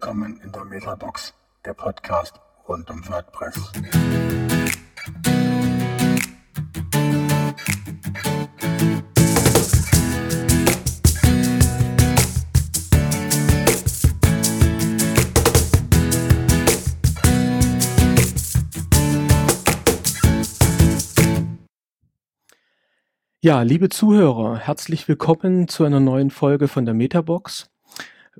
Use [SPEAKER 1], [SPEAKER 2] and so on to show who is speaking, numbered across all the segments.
[SPEAKER 1] willkommen in der Metabox, der Podcast rund um WordPress.
[SPEAKER 2] Ja, liebe Zuhörer, herzlich willkommen zu einer neuen Folge von der Metabox.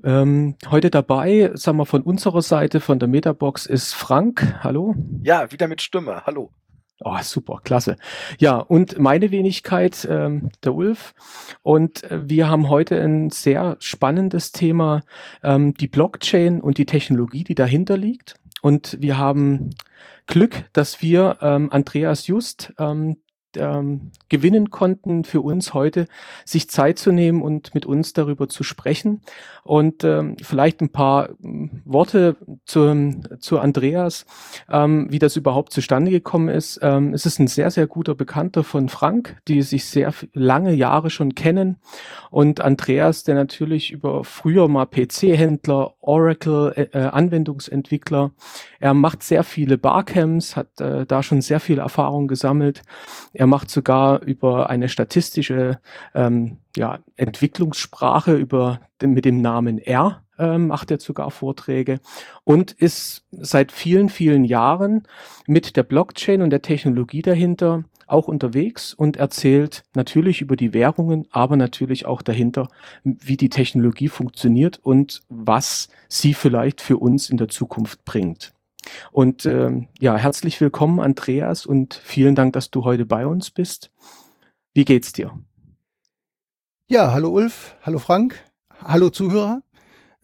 [SPEAKER 2] Ähm, heute dabei, sagen wir von unserer Seite, von der Metabox, ist Frank. Hallo.
[SPEAKER 3] Ja, wieder mit Stimme. Hallo.
[SPEAKER 2] Oh, super, klasse. Ja, und meine Wenigkeit, ähm, der Ulf. Und äh, wir haben heute ein sehr spannendes Thema, ähm, die Blockchain und die Technologie, die dahinter liegt. Und wir haben Glück, dass wir ähm, Andreas Just, ähm, ähm, gewinnen konnten, für uns heute sich Zeit zu nehmen und mit uns darüber zu sprechen. Und ähm, vielleicht ein paar ähm, Worte zu, zu Andreas, ähm, wie das überhaupt zustande gekommen ist. Ähm, es ist ein sehr, sehr guter Bekannter von Frank, die sich sehr lange Jahre schon kennen. Und Andreas, der natürlich über früher mal PC-Händler, Oracle, äh, äh, er macht sehr viele Barcamps, hat äh, da schon sehr viel Erfahrung gesammelt. Er macht sogar über eine statistische ähm, ja, Entwicklungssprache über mit dem Namen R äh, macht er sogar Vorträge und ist seit vielen, vielen Jahren mit der Blockchain und der Technologie dahinter auch unterwegs und erzählt natürlich über die Währungen, aber natürlich auch dahinter, wie die Technologie funktioniert und was sie vielleicht für uns in der Zukunft bringt. Und ähm, ja, herzlich willkommen, Andreas, und vielen Dank, dass du heute bei uns bist. Wie geht's dir?
[SPEAKER 4] Ja, hallo Ulf, hallo Frank, hallo Zuhörer.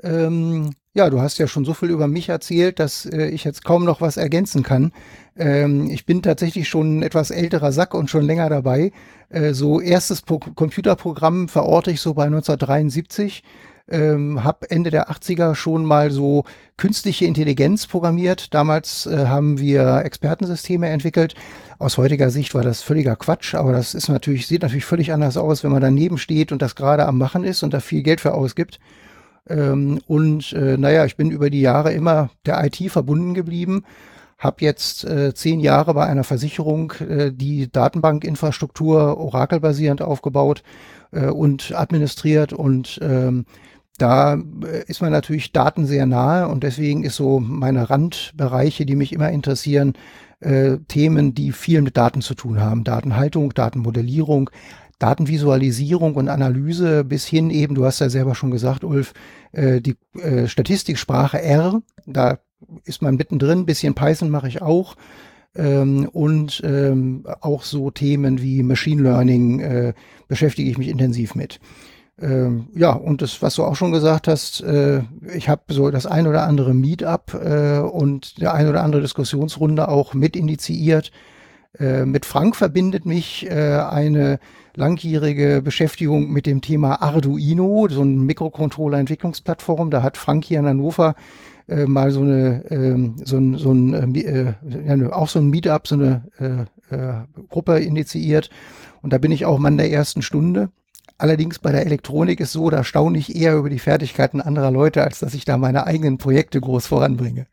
[SPEAKER 4] Ähm, ja, du hast ja schon so viel über mich erzählt, dass äh, ich jetzt kaum noch was ergänzen kann. Ähm, ich bin tatsächlich schon ein etwas älterer Sack und schon länger dabei. Äh, so erstes Pro Computerprogramm verorte ich so bei 1973 ähm, habe Ende der 80er schon mal so künstliche Intelligenz programmiert. Damals äh, haben wir Expertensysteme entwickelt. Aus heutiger Sicht war das völliger Quatsch, aber das ist natürlich, sieht natürlich völlig anders aus, wenn man daneben steht und das gerade am Machen ist und da viel Geld für ausgibt. Ähm, und äh, naja, ich bin über die Jahre immer der IT verbunden geblieben habe jetzt äh, zehn Jahre bei einer Versicherung äh, die Datenbankinfrastruktur Oracle-basierend aufgebaut äh, und administriert und ähm, da äh, ist man natürlich Daten sehr nahe und deswegen ist so meine Randbereiche, die mich immer interessieren, äh, Themen, die viel mit Daten zu tun haben. Datenhaltung, Datenmodellierung, Datenvisualisierung und Analyse bis hin eben, du hast ja selber schon gesagt, Ulf, äh, die äh, Statistiksprache R, da ist man mittendrin, bisschen Python mache ich auch. Ähm, und ähm, auch so Themen wie Machine Learning äh, beschäftige ich mich intensiv mit. Ähm, ja, und das, was du auch schon gesagt hast, äh, ich habe so das ein oder andere Meetup äh, und der ein oder andere Diskussionsrunde auch mit initiiert. Äh, mit Frank verbindet mich äh, eine langjährige Beschäftigung mit dem Thema Arduino, so ein Mikrocontroller-Entwicklungsplattform. Da hat Frank hier in Hannover äh, mal so eine, ähm, so ein, so ein äh, ja, auch so ein Meetup, so eine äh, äh, Gruppe initiiert. Und da bin ich auch Mann der ersten Stunde. Allerdings bei der Elektronik ist so, da staune ich eher über die Fertigkeiten anderer Leute, als dass ich da meine eigenen Projekte groß voranbringe.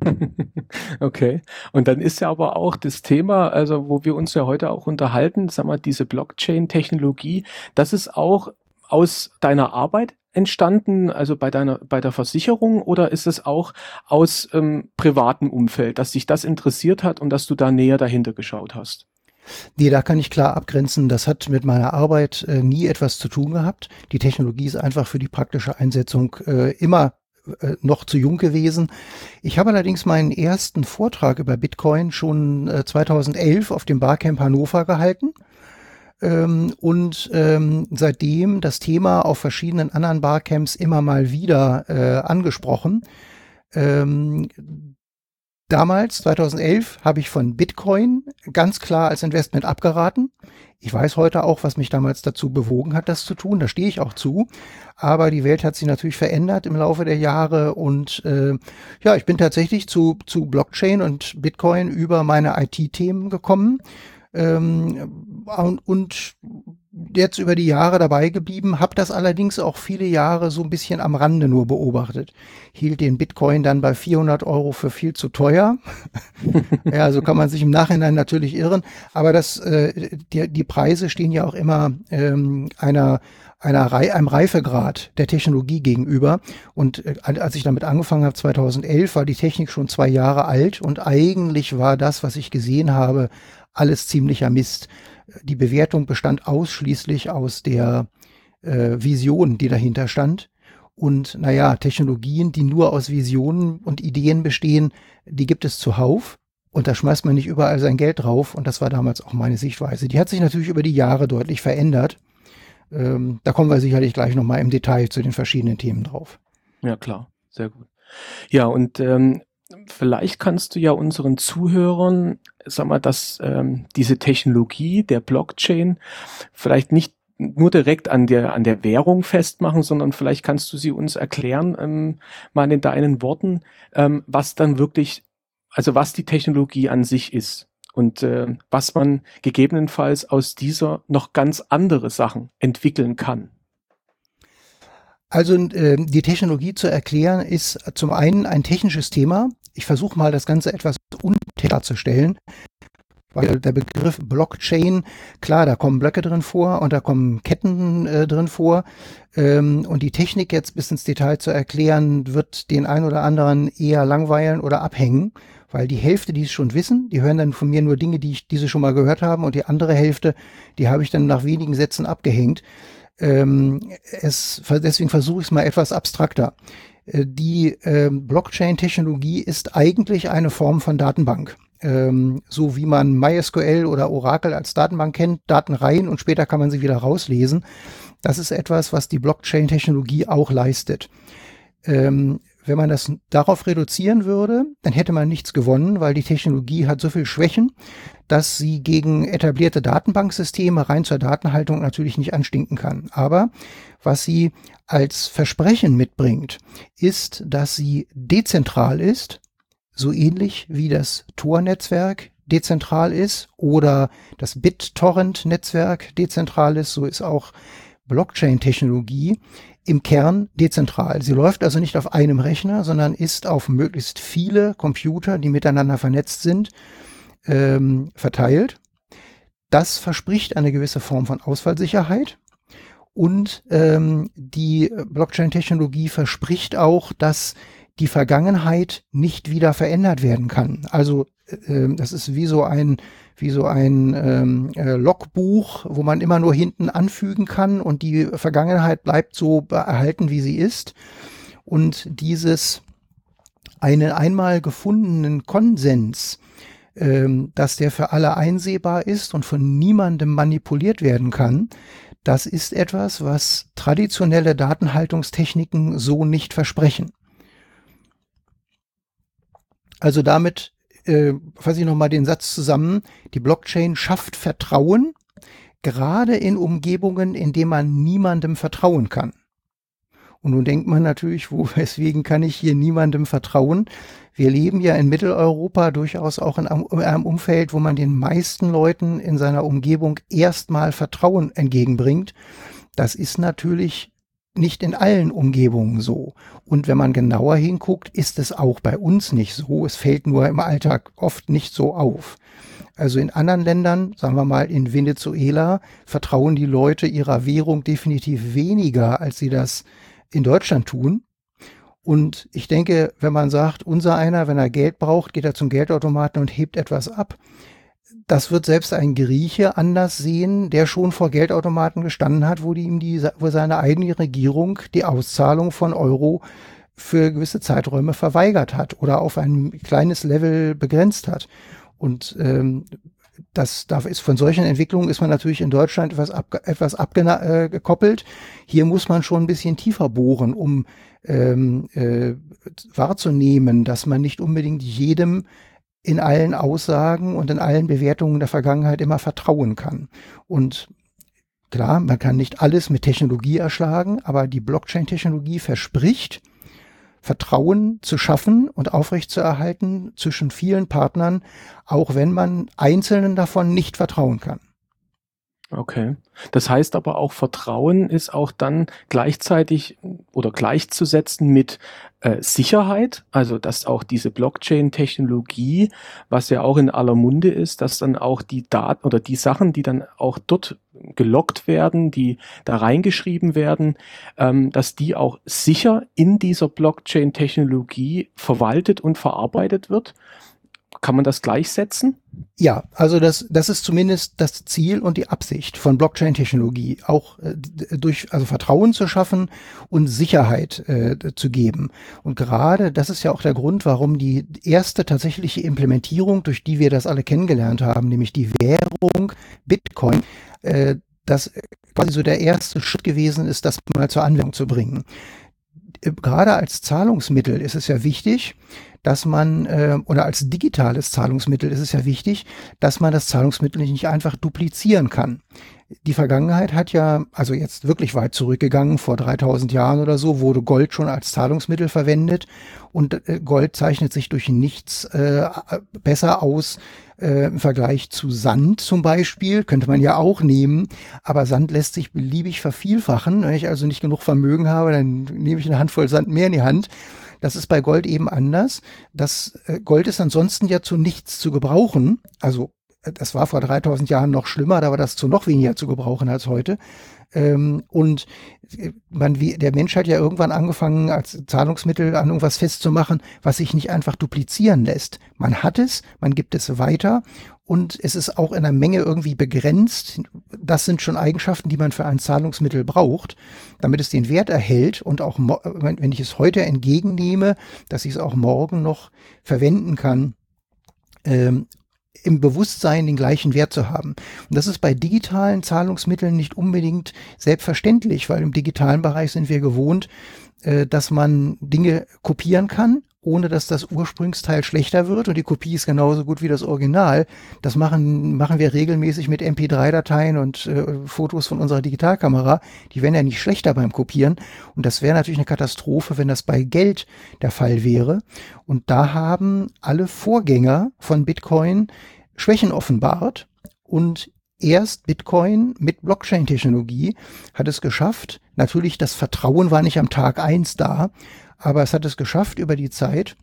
[SPEAKER 2] Okay. Und dann ist ja aber auch das Thema, also wo wir uns ja heute auch unterhalten, sag mal, diese Blockchain-Technologie, das ist auch aus deiner Arbeit entstanden, also bei deiner, bei der Versicherung, oder ist es auch aus ähm, privatem Umfeld, dass dich das interessiert hat und dass du da näher dahinter geschaut hast?
[SPEAKER 4] Nee, da kann ich klar abgrenzen. Das hat mit meiner Arbeit äh, nie etwas zu tun gehabt. Die Technologie ist einfach für die praktische Einsetzung äh, immer äh, noch zu jung gewesen. Ich habe allerdings meinen ersten Vortrag über Bitcoin schon 2011 äh, auf dem Barcamp Hannover gehalten ähm, und ähm, seitdem das Thema auf verschiedenen anderen Barcamps immer mal wieder äh, angesprochen. Ähm, Damals, 2011, habe ich von Bitcoin ganz klar als Investment abgeraten. Ich weiß heute auch, was mich damals dazu bewogen hat, das zu tun. Da stehe ich auch zu. Aber die Welt hat sich natürlich verändert im Laufe der Jahre und äh, ja, ich bin tatsächlich zu, zu Blockchain und Bitcoin über meine IT-Themen gekommen. Ähm, und, jetzt über die Jahre dabei geblieben, habe das allerdings auch viele Jahre so ein bisschen am Rande nur beobachtet. Hielt den Bitcoin dann bei 400 Euro für viel zu teuer. ja, so kann man sich im Nachhinein natürlich irren. Aber das, äh, die, die Preise stehen ja auch immer ähm, einer einer Rei einem Reifegrad der Technologie gegenüber. Und äh, als ich damit angefangen habe, 2011, war die Technik schon zwei Jahre alt und eigentlich war das, was ich gesehen habe, alles ziemlicher Mist die Bewertung bestand ausschließlich aus der äh, Vision, die dahinter stand. Und naja, Technologien, die nur aus Visionen und Ideen bestehen, die gibt es zuhauf. Und da schmeißt man nicht überall sein Geld drauf. Und das war damals auch meine Sichtweise. Die hat sich natürlich über die Jahre deutlich verändert. Ähm, da kommen wir sicherlich gleich nochmal im Detail zu den verschiedenen Themen drauf.
[SPEAKER 2] Ja, klar. Sehr gut. Ja, und ähm, vielleicht kannst du ja unseren Zuhörern, sag mal, dass ähm, diese Technologie der Blockchain vielleicht nicht nur direkt an der an der Währung festmachen, sondern vielleicht kannst du sie uns erklären, ähm, mal in deinen Worten, ähm, was dann wirklich, also was die Technologie an sich ist und äh, was man gegebenenfalls aus dieser noch ganz andere Sachen entwickeln kann.
[SPEAKER 4] Also äh, die Technologie zu erklären ist zum einen ein technisches Thema. Ich versuche mal das Ganze etwas darzustellen. Weil der Begriff Blockchain, klar, da kommen Blöcke drin vor und da kommen Ketten äh, drin vor. Ähm, und die Technik jetzt bis ins Detail zu erklären, wird den ein oder anderen eher langweilen oder abhängen, weil die Hälfte, die es schon wissen, die hören dann von mir nur Dinge, die ich diese schon mal gehört haben und die andere Hälfte, die habe ich dann nach wenigen Sätzen abgehängt. Ähm, es, deswegen versuche ich es mal etwas abstrakter. Äh, die äh, Blockchain-Technologie ist eigentlich eine Form von Datenbank. Ähm, so wie man MySQL oder Oracle als Datenbank kennt, Daten rein und später kann man sie wieder rauslesen. Das ist etwas, was die Blockchain-Technologie auch leistet. Ähm, wenn man das darauf reduzieren würde, dann hätte man nichts gewonnen, weil die Technologie hat so viel Schwächen, dass sie gegen etablierte Datenbanksysteme rein zur Datenhaltung natürlich nicht anstinken kann. Aber was sie als Versprechen mitbringt, ist, dass sie dezentral ist, so ähnlich wie das Tor-Netzwerk dezentral ist oder das BitTorrent-Netzwerk dezentral ist, so ist auch Blockchain-Technologie im Kern dezentral. Sie läuft also nicht auf einem Rechner, sondern ist auf möglichst viele Computer, die miteinander vernetzt sind, ähm, verteilt. Das verspricht eine gewisse Form von Ausfallsicherheit. Und ähm, die Blockchain-Technologie verspricht auch, dass die Vergangenheit nicht wieder verändert werden kann. Also äh, das ist wie so ein wie so ein ähm, äh, Logbuch, wo man immer nur hinten anfügen kann und die Vergangenheit bleibt so erhalten, wie sie ist. Und dieses einen einmal gefundenen Konsens, ähm, dass der für alle einsehbar ist und von niemandem manipuliert werden kann, das ist etwas, was traditionelle Datenhaltungstechniken so nicht versprechen. Also damit äh, fasse ich nochmal den Satz zusammen, die Blockchain schafft Vertrauen, gerade in Umgebungen, in denen man niemandem vertrauen kann. Und nun denkt man natürlich, wo, weswegen kann ich hier niemandem vertrauen? Wir leben ja in Mitteleuropa durchaus auch in einem Umfeld, wo man den meisten Leuten in seiner Umgebung erstmal Vertrauen entgegenbringt. Das ist natürlich nicht in allen Umgebungen so. Und wenn man genauer hinguckt, ist es auch bei uns nicht so. Es fällt nur im Alltag oft nicht so auf. Also in anderen Ländern, sagen wir mal in Venezuela, vertrauen die Leute ihrer Währung definitiv weniger, als sie das in Deutschland tun. Und ich denke, wenn man sagt, unser einer, wenn er Geld braucht, geht er zum Geldautomaten und hebt etwas ab, das wird selbst ein Grieche anders sehen, der schon vor Geldautomaten gestanden hat, wo die ihm die, wo seine eigene Regierung die Auszahlung von Euro für gewisse Zeiträume verweigert hat oder auf ein kleines Level begrenzt hat. Und ähm, das da ist von solchen Entwicklungen ist man natürlich in Deutschland etwas, ab, etwas abgekoppelt. Äh, Hier muss man schon ein bisschen tiefer bohren, um ähm, äh, wahrzunehmen, dass man nicht unbedingt jedem in allen Aussagen und in allen Bewertungen der Vergangenheit immer vertrauen kann. Und klar, man kann nicht alles mit Technologie erschlagen, aber die Blockchain-Technologie verspricht, Vertrauen zu schaffen und aufrechtzuerhalten zwischen vielen Partnern, auch wenn man einzelnen davon nicht vertrauen kann.
[SPEAKER 2] Okay. Das heißt aber auch, Vertrauen ist auch dann gleichzeitig oder gleichzusetzen mit äh, Sicherheit, also dass auch diese Blockchain-Technologie, was ja auch in aller Munde ist, dass dann auch die Daten oder die Sachen, die dann auch dort gelockt werden, die da reingeschrieben werden, ähm, dass die auch sicher in dieser Blockchain-Technologie verwaltet und verarbeitet wird kann man das gleichsetzen?
[SPEAKER 4] Ja, also das, das ist zumindest das Ziel und die Absicht von Blockchain-Technologie, auch äh, durch also Vertrauen zu schaffen und Sicherheit äh, zu geben. Und gerade das ist ja auch der Grund, warum die erste tatsächliche Implementierung, durch die wir das alle kennengelernt haben, nämlich die Währung Bitcoin, äh, das quasi so der erste Schritt gewesen ist, das mal zur Anwendung zu bringen. Gerade als Zahlungsmittel ist es ja wichtig, dass man, äh, oder als digitales Zahlungsmittel ist es ja wichtig, dass man das Zahlungsmittel nicht einfach duplizieren kann. Die Vergangenheit hat ja, also jetzt wirklich weit zurückgegangen, vor 3000 Jahren oder so, wurde Gold schon als Zahlungsmittel verwendet und äh, Gold zeichnet sich durch nichts äh, besser aus äh, im Vergleich zu Sand zum Beispiel, könnte man ja auch nehmen, aber Sand lässt sich beliebig vervielfachen. Wenn ich also nicht genug Vermögen habe, dann nehme ich eine Handvoll Sand mehr in die Hand das ist bei Gold eben anders. Das äh, Gold ist ansonsten ja zu nichts zu gebrauchen. Also das war vor 3000 Jahren noch schlimmer, da war das zu noch weniger zu gebrauchen als heute. Ähm, und äh, man, wie, der Mensch hat ja irgendwann angefangen, als Zahlungsmittel an irgendwas festzumachen, was sich nicht einfach duplizieren lässt. Man hat es, man gibt es weiter und es ist auch in einer Menge irgendwie begrenzt. Das sind schon Eigenschaften, die man für ein Zahlungsmittel braucht, damit es den Wert erhält und auch, wenn ich es heute entgegennehme, dass ich es auch morgen noch verwenden kann, ähm, im Bewusstsein den gleichen Wert zu haben. Und das ist bei digitalen Zahlungsmitteln nicht unbedingt selbstverständlich, weil im digitalen Bereich sind wir gewohnt, äh, dass man Dinge kopieren kann ohne dass das Ursprungsteil schlechter wird und die Kopie ist genauso gut wie das Original. Das machen, machen wir regelmäßig mit MP3-Dateien und äh, Fotos von unserer Digitalkamera. Die werden ja nicht schlechter beim Kopieren. Und das wäre natürlich eine Katastrophe, wenn das bei Geld der Fall wäre. Und da haben alle Vorgänger von Bitcoin Schwächen offenbart und erst Bitcoin mit Blockchain-Technologie hat es geschafft. Natürlich, das Vertrauen war nicht am Tag eins da, aber es hat es geschafft, über die Zeit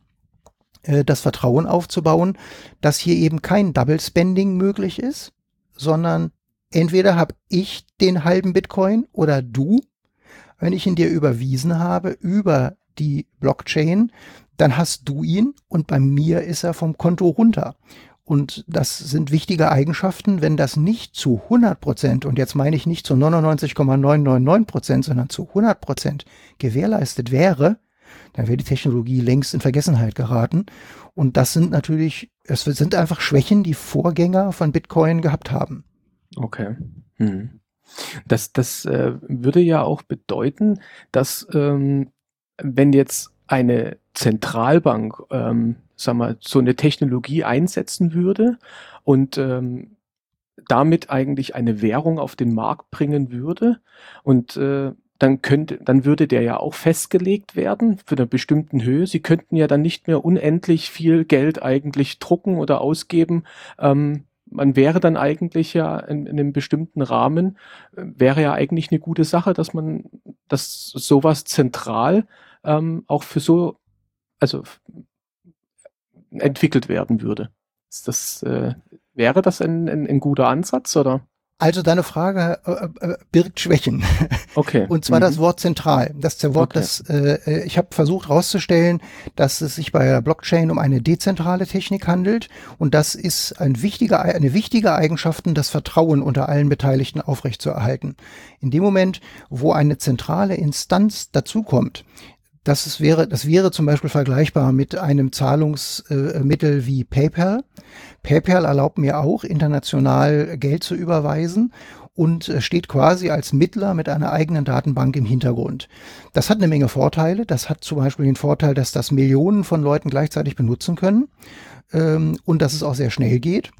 [SPEAKER 4] äh, das Vertrauen aufzubauen, dass hier eben kein Double Spending möglich ist, sondern entweder habe ich den halben Bitcoin oder du, wenn ich ihn dir überwiesen habe über die Blockchain, dann hast du ihn und bei mir ist er vom Konto runter. Und das sind wichtige Eigenschaften, wenn das nicht zu 100 Prozent, und jetzt meine ich nicht zu 99,999 Prozent, sondern zu 100 Prozent gewährleistet wäre, dann wäre die Technologie längst in Vergessenheit geraten. Und das sind natürlich, es sind einfach Schwächen, die Vorgänger von Bitcoin gehabt haben.
[SPEAKER 2] Okay. Hm. Das, das äh, würde ja auch bedeuten, dass ähm, wenn jetzt eine Zentralbank, ähm, sag mal, so eine Technologie einsetzen würde und ähm, damit eigentlich eine Währung auf den Markt bringen würde und äh, dann könnte, dann würde der ja auch festgelegt werden für eine bestimmten Höhe. Sie könnten ja dann nicht mehr unendlich viel Geld eigentlich drucken oder ausgeben. Ähm, man wäre dann eigentlich ja in, in, einem bestimmten Rahmen, äh, wäre ja eigentlich eine gute Sache, dass man, dass sowas zentral ähm, auch für so, also entwickelt werden würde. Ist das, äh, wäre das ein, ein, ein guter Ansatz oder?
[SPEAKER 4] Also deine Frage äh, äh, birgt Schwächen.
[SPEAKER 2] Okay.
[SPEAKER 4] Und zwar mhm. das Wort zentral. Das Wort, okay. das äh, äh, ich habe versucht herauszustellen, dass es sich bei der Blockchain um eine dezentrale Technik handelt und das ist ein wichtiger, eine wichtige Eigenschaft, das Vertrauen unter allen Beteiligten aufrechtzuerhalten. In dem Moment, wo eine zentrale Instanz dazukommt, das ist, wäre, das wäre zum Beispiel vergleichbar mit einem Zahlungsmittel äh, wie PayPal. PayPal erlaubt mir auch, international Geld zu überweisen und steht quasi als Mittler mit einer eigenen Datenbank im Hintergrund. Das hat eine Menge Vorteile. Das hat zum Beispiel den Vorteil, dass das Millionen von Leuten gleichzeitig benutzen können ähm, und dass es auch sehr schnell geht.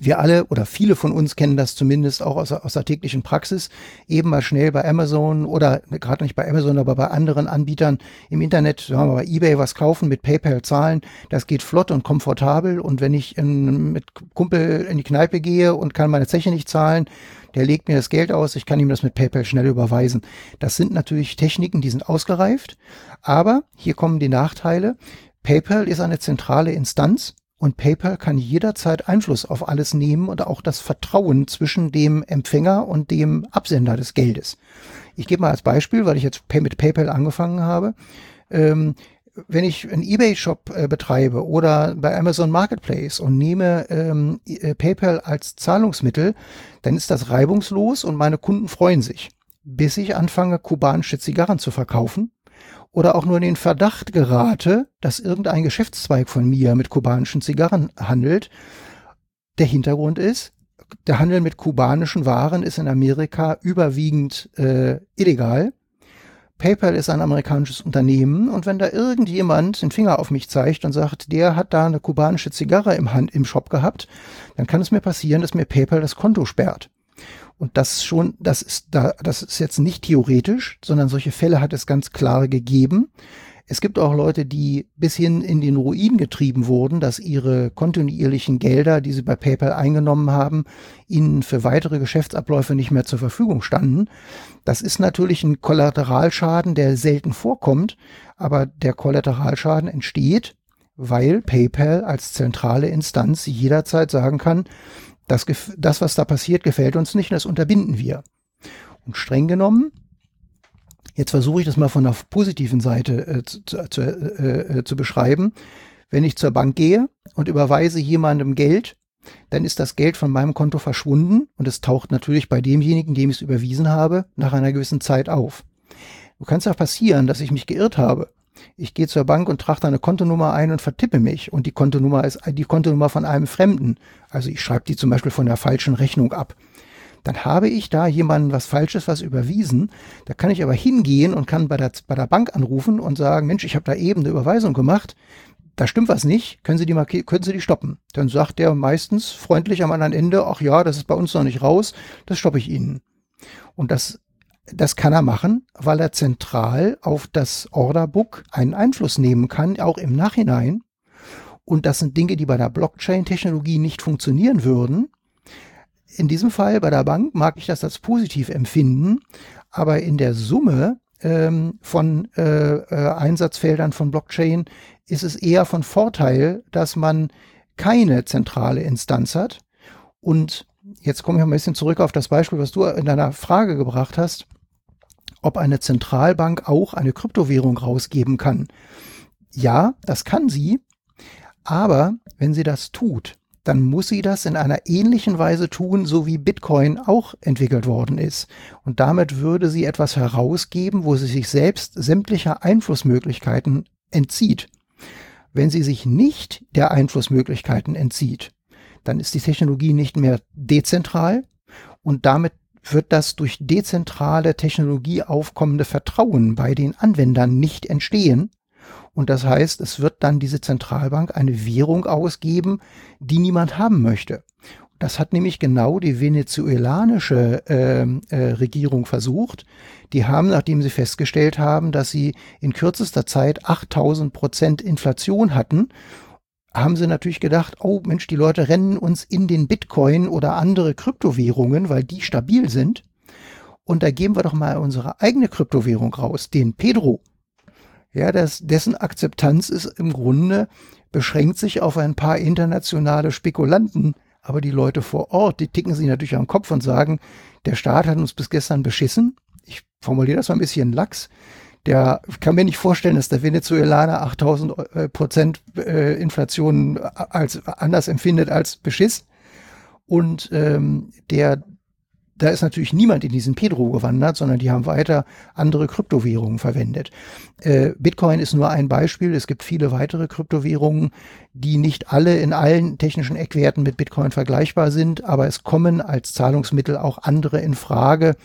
[SPEAKER 4] Wir alle oder viele von uns kennen das zumindest auch aus, aus der täglichen Praxis, eben mal schnell bei Amazon oder gerade nicht bei Amazon, aber bei anderen Anbietern im Internet, sagen wir mal bei eBay was kaufen, mit PayPal zahlen. Das geht flott und komfortabel. Und wenn ich in, mit Kumpel in die Kneipe gehe und kann meine Zeche nicht zahlen, der legt mir das Geld aus, ich kann ihm das mit PayPal schnell überweisen. Das sind natürlich Techniken, die sind ausgereift. Aber hier kommen die Nachteile. PayPal ist eine zentrale Instanz und PayPal kann jederzeit Einfluss auf alles nehmen und auch das Vertrauen zwischen dem Empfänger und dem Absender des Geldes. Ich gebe mal als Beispiel, weil ich jetzt mit PayPal angefangen habe. Ähm, wenn ich einen eBay-Shop äh, betreibe oder bei Amazon Marketplace und nehme ähm, äh, PayPal als Zahlungsmittel, dann ist das reibungslos und meine Kunden freuen sich, bis ich anfange, kubanische Zigarren zu verkaufen oder auch nur in den Verdacht gerate, dass irgendein Geschäftszweig von mir mit kubanischen Zigarren handelt. Der Hintergrund ist, der Handel mit kubanischen Waren ist in Amerika überwiegend äh, illegal. PayPal ist ein amerikanisches Unternehmen und wenn da irgendjemand den Finger auf mich zeigt und sagt, der hat da eine kubanische Zigarre im Hand im Shop gehabt, dann kann es mir passieren, dass mir PayPal das Konto sperrt. Und das schon, das ist da, das ist jetzt nicht theoretisch, sondern solche Fälle hat es ganz klar gegeben. Es gibt auch Leute, die bis hin in den Ruin getrieben wurden, dass ihre kontinuierlichen Gelder, die sie bei PayPal eingenommen haben, ihnen für weitere Geschäftsabläufe nicht mehr zur Verfügung standen. Das ist natürlich ein Kollateralschaden, der selten vorkommt, aber der Kollateralschaden entsteht, weil PayPal als zentrale Instanz jederzeit sagen kann, das, das, was da passiert, gefällt uns nicht das unterbinden wir. Und streng genommen, jetzt versuche ich das mal von der positiven Seite äh, zu, zu, äh, äh, zu beschreiben. Wenn ich zur Bank gehe und überweise jemandem Geld, dann ist das Geld von meinem Konto verschwunden und es taucht natürlich bei demjenigen, dem ich es überwiesen habe, nach einer gewissen Zeit auf. Du kannst ja passieren, dass ich mich geirrt habe ich gehe zur Bank und trage da eine Kontonummer ein und vertippe mich. Und die Kontonummer ist die Kontonummer von einem Fremden. Also ich schreibe die zum Beispiel von der falschen Rechnung ab. Dann habe ich da jemanden was Falsches, was überwiesen. Da kann ich aber hingehen und kann bei der, bei der Bank anrufen und sagen, Mensch, ich habe da eben eine Überweisung gemacht. Da stimmt was nicht. Können Sie die markieren, können Sie die stoppen? Dann sagt der meistens freundlich am anderen Ende, ach ja, das ist bei uns noch nicht raus. Das stoppe ich Ihnen. Und das das kann er machen, weil er zentral auf das Orderbook einen Einfluss nehmen kann, auch im Nachhinein. Und das sind Dinge, die bei der Blockchain-Technologie nicht funktionieren würden. In diesem Fall bei der Bank mag ich das als positiv empfinden, aber in der Summe ähm, von äh, äh, Einsatzfeldern von Blockchain ist es eher von Vorteil, dass man keine zentrale Instanz hat. Und jetzt komme ich ein bisschen zurück auf das Beispiel, was du in deiner Frage gebracht hast ob eine Zentralbank auch eine Kryptowährung rausgeben kann. Ja, das kann sie, aber wenn sie das tut, dann muss sie das in einer ähnlichen Weise tun, so wie Bitcoin auch entwickelt worden ist. Und damit würde sie etwas herausgeben, wo sie sich selbst sämtlicher Einflussmöglichkeiten entzieht. Wenn sie sich nicht der Einflussmöglichkeiten entzieht, dann ist die Technologie nicht mehr dezentral und damit wird das durch dezentrale Technologie aufkommende Vertrauen bei den Anwendern nicht entstehen. Und das heißt, es wird dann diese Zentralbank eine Währung ausgeben, die niemand haben möchte. Das hat nämlich genau die venezuelanische äh, äh, Regierung versucht. Die haben, nachdem sie festgestellt haben, dass sie in kürzester Zeit 8000 Prozent Inflation hatten haben sie natürlich gedacht, oh Mensch, die Leute rennen uns in den Bitcoin oder andere Kryptowährungen, weil die stabil sind. Und da geben wir doch mal unsere eigene Kryptowährung raus, den Pedro. Ja, das, dessen Akzeptanz ist im Grunde, beschränkt sich auf ein paar internationale Spekulanten. Aber die Leute vor Ort, die ticken sich natürlich am Kopf und sagen, der Staat hat uns bis gestern beschissen. Ich formuliere das mal ein bisschen lax der kann mir nicht vorstellen, dass der Venezuelaner 8000 äh, Prozent äh, Inflation als anders empfindet als Beschiss. Und ähm, der, da ist natürlich niemand in diesen Pedro gewandert, sondern die haben weiter andere Kryptowährungen verwendet. Äh, Bitcoin ist nur ein Beispiel. Es gibt viele weitere Kryptowährungen, die nicht alle in allen technischen Eckwerten mit Bitcoin vergleichbar sind, aber es kommen als Zahlungsmittel auch andere in Frage,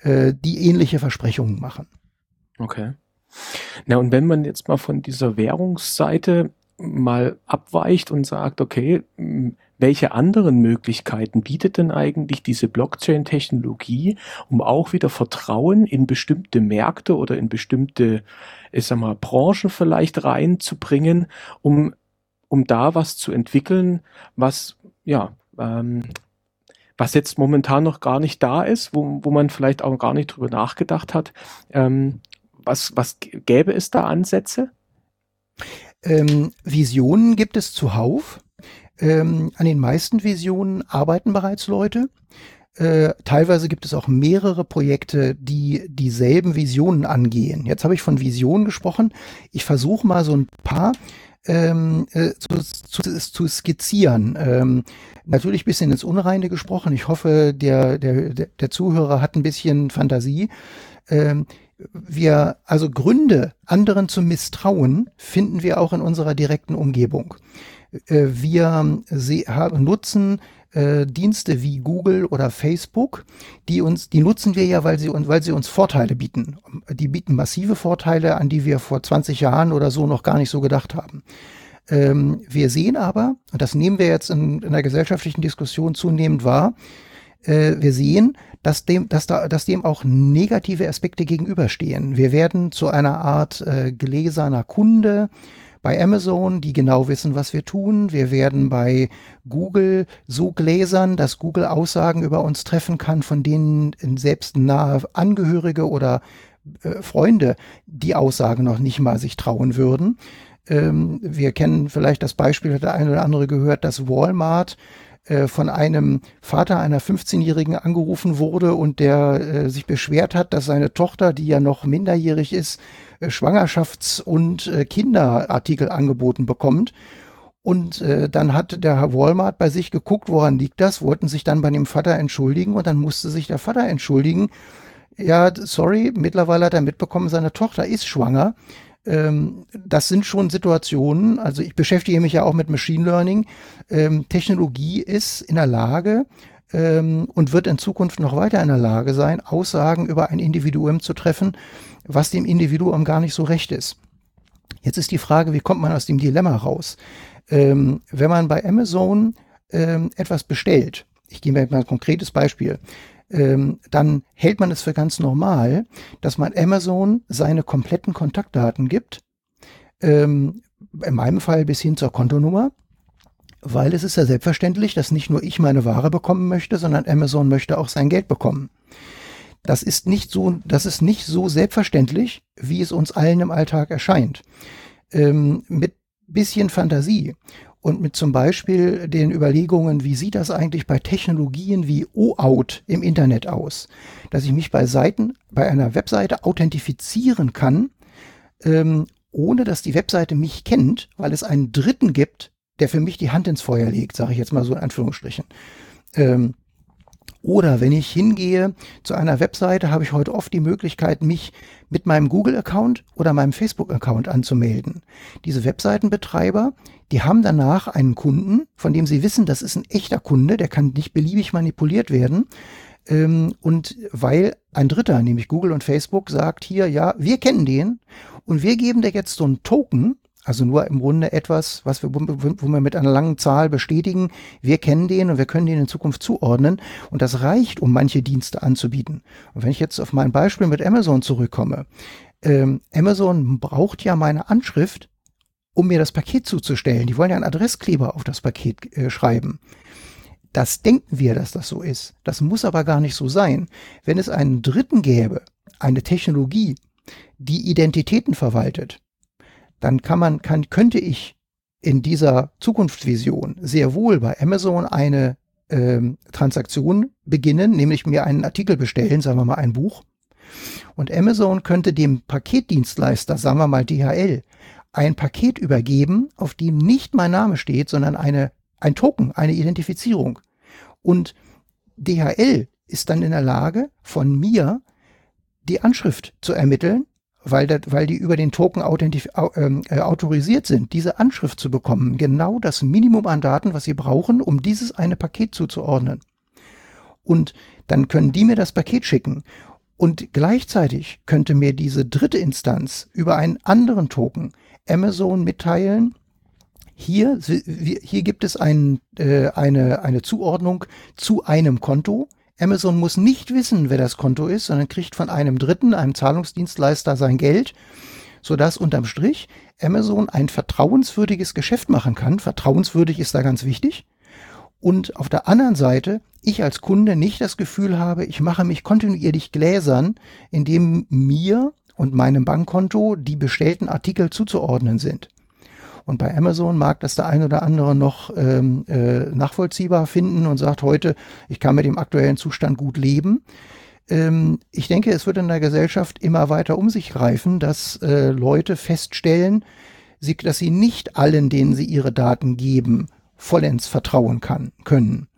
[SPEAKER 4] äh, die ähnliche Versprechungen machen.
[SPEAKER 2] Okay. Na, und wenn man jetzt mal von dieser Währungsseite mal abweicht und sagt, okay, welche anderen Möglichkeiten bietet denn eigentlich diese Blockchain-Technologie, um auch wieder Vertrauen in bestimmte Märkte oder in bestimmte, ich sag mal, Branchen vielleicht reinzubringen, um, um da was zu entwickeln, was, ja, ähm, was jetzt momentan noch gar nicht da ist, wo, wo man vielleicht auch gar nicht drüber nachgedacht hat. Ähm, was, was gäbe es da Ansätze?
[SPEAKER 4] Ähm, Visionen gibt es zuhauf. Ähm, an den meisten Visionen arbeiten bereits Leute. Äh, teilweise gibt es auch mehrere Projekte, die dieselben Visionen angehen. Jetzt habe ich von Visionen gesprochen. Ich versuche mal so ein paar ähm, äh, zu, zu, zu skizzieren. Ähm, natürlich bisschen ins Unreine gesprochen. Ich hoffe, der, der, der Zuhörer hat ein bisschen Fantasie. Ähm, wir, also Gründe, anderen zu misstrauen, finden wir auch in unserer direkten Umgebung. Äh, wir nutzen äh, Dienste wie Google oder Facebook, die uns, die nutzen wir ja, weil sie, weil sie uns Vorteile bieten. Die bieten massive Vorteile, an die wir vor 20 Jahren oder so noch gar nicht so gedacht haben. Ähm, wir sehen aber, und das nehmen wir jetzt in, in der gesellschaftlichen Diskussion zunehmend wahr, äh, wir sehen, dass dem, dass, da, dass dem auch negative Aspekte gegenüberstehen. Wir werden zu einer Art äh, gläserner Kunde bei Amazon, die genau wissen, was wir tun. Wir werden bei Google so gläsern, dass Google Aussagen über uns treffen kann, von denen selbst nahe Angehörige oder äh, Freunde die Aussagen noch nicht mal sich trauen würden. Ähm, wir kennen vielleicht das Beispiel, hat der eine oder andere gehört, dass Walmart äh, von einem Vater einer 15-Jährigen angerufen wurde und der äh, sich beschwert hat, dass seine Tochter, die ja noch minderjährig ist, äh, Schwangerschafts- und äh, Kinderartikel angeboten bekommt. Und äh, dann hat der Herr Walmart bei sich geguckt, woran liegt das, wollten sich dann bei dem Vater entschuldigen und dann musste sich der Vater entschuldigen. Ja, sorry, mittlerweile hat er mitbekommen, seine Tochter ist schwanger ähm, das sind schon Situationen, also ich beschäftige mich ja auch mit Machine Learning. Ähm, Technologie ist in der Lage ähm, und wird in Zukunft noch weiter in der Lage sein, Aussagen über ein Individuum zu treffen, was dem Individuum gar nicht so recht ist. Jetzt ist die Frage, wie kommt man aus dem Dilemma raus? Ähm, wenn man bei Amazon ähm, etwas bestellt, ich gebe mal ein konkretes Beispiel ähm, dann hält man es für ganz normal, dass man Amazon seine kompletten Kontaktdaten gibt, ähm, in meinem Fall bis hin zur Kontonummer, weil es ist ja selbstverständlich, dass nicht nur ich meine Ware bekommen möchte, sondern Amazon möchte auch sein Geld bekommen. Das ist nicht so, das ist nicht so selbstverständlich, wie es uns allen im Alltag erscheint. Ähm, mit bisschen Fantasie und mit zum Beispiel den Überlegungen, wie sieht das eigentlich bei Technologien wie OAuth im Internet aus? Dass ich mich bei Seiten, bei einer Webseite authentifizieren kann, ähm, ohne dass die Webseite mich kennt, weil es einen Dritten gibt, der für mich die Hand ins Feuer legt, sage ich jetzt mal so in Anführungsstrichen. Ähm, oder wenn ich hingehe zu einer Webseite, habe ich heute oft die Möglichkeit, mich mit meinem Google-Account oder meinem Facebook-Account anzumelden. Diese Webseitenbetreiber, die haben danach einen Kunden, von dem sie wissen, das ist ein echter Kunde, der kann nicht beliebig manipuliert werden. Ähm, und weil ein Dritter, nämlich Google und Facebook, sagt hier, ja, wir kennen den und wir geben dir jetzt so einen Token, also nur im Grunde etwas, was wir, wo wir mit einer langen Zahl bestätigen, wir kennen den und wir können den in Zukunft zuordnen. Und das reicht, um manche Dienste anzubieten. Und wenn ich jetzt auf mein Beispiel mit Amazon zurückkomme, ähm, Amazon braucht ja meine Anschrift, um mir das Paket zuzustellen. Die wollen ja einen Adresskleber auf das Paket äh, schreiben. Das denken wir, dass das so ist. Das muss aber gar nicht so sein. Wenn es einen Dritten gäbe, eine Technologie, die Identitäten verwaltet, dann kann man, kann, könnte ich in dieser Zukunftsvision sehr wohl bei Amazon eine ähm, Transaktion beginnen, nämlich mir einen Artikel bestellen, sagen wir mal ein Buch. Und Amazon könnte dem Paketdienstleister, sagen wir mal DHL, ein Paket übergeben, auf dem nicht mein Name steht, sondern eine, ein Token, eine Identifizierung. Und DHL ist dann in der Lage, von mir die Anschrift zu ermitteln weil, das, weil die über den Token ähm, äh, autorisiert sind, diese Anschrift zu bekommen. Genau das Minimum an Daten, was sie brauchen, um dieses eine Paket zuzuordnen. Und dann können die mir das Paket schicken. Und gleichzeitig könnte mir diese dritte Instanz über einen anderen Token Amazon mitteilen, Hier, hier gibt es ein, äh, eine, eine Zuordnung zu einem Konto. Amazon muss nicht wissen, wer das Konto ist, sondern kriegt von einem Dritten, einem Zahlungsdienstleister, sein Geld, sodass unterm Strich Amazon ein vertrauenswürdiges Geschäft machen kann. Vertrauenswürdig ist da ganz wichtig. Und auf der anderen Seite ich als Kunde nicht das Gefühl habe, ich mache mich kontinuierlich gläsern, indem mir und meinem Bankkonto die bestellten Artikel zuzuordnen sind. Und bei Amazon mag das der ein oder andere noch ähm, äh, nachvollziehbar finden und sagt heute, ich kann mit dem aktuellen Zustand gut leben. Ähm, ich denke, es wird in der Gesellschaft immer weiter um sich greifen, dass äh, Leute feststellen, sie, dass sie nicht allen, denen sie ihre Daten geben, vollends vertrauen kann, können.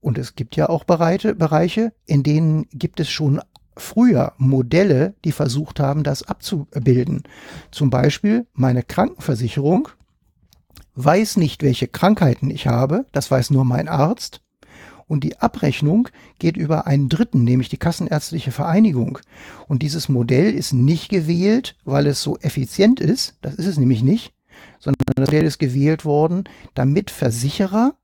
[SPEAKER 4] Und es gibt ja auch Bereiche, Bereiche, in denen gibt es schon früher Modelle, die versucht haben, das abzubilden. Zum Beispiel meine Krankenversicherung weiß nicht, welche Krankheiten ich habe, das weiß nur mein Arzt. Und die Abrechnung geht über einen Dritten, nämlich die Kassenärztliche Vereinigung. Und dieses Modell ist nicht gewählt, weil es so effizient ist, das ist es nämlich nicht, sondern das Modell ist gewählt worden, damit Versicherer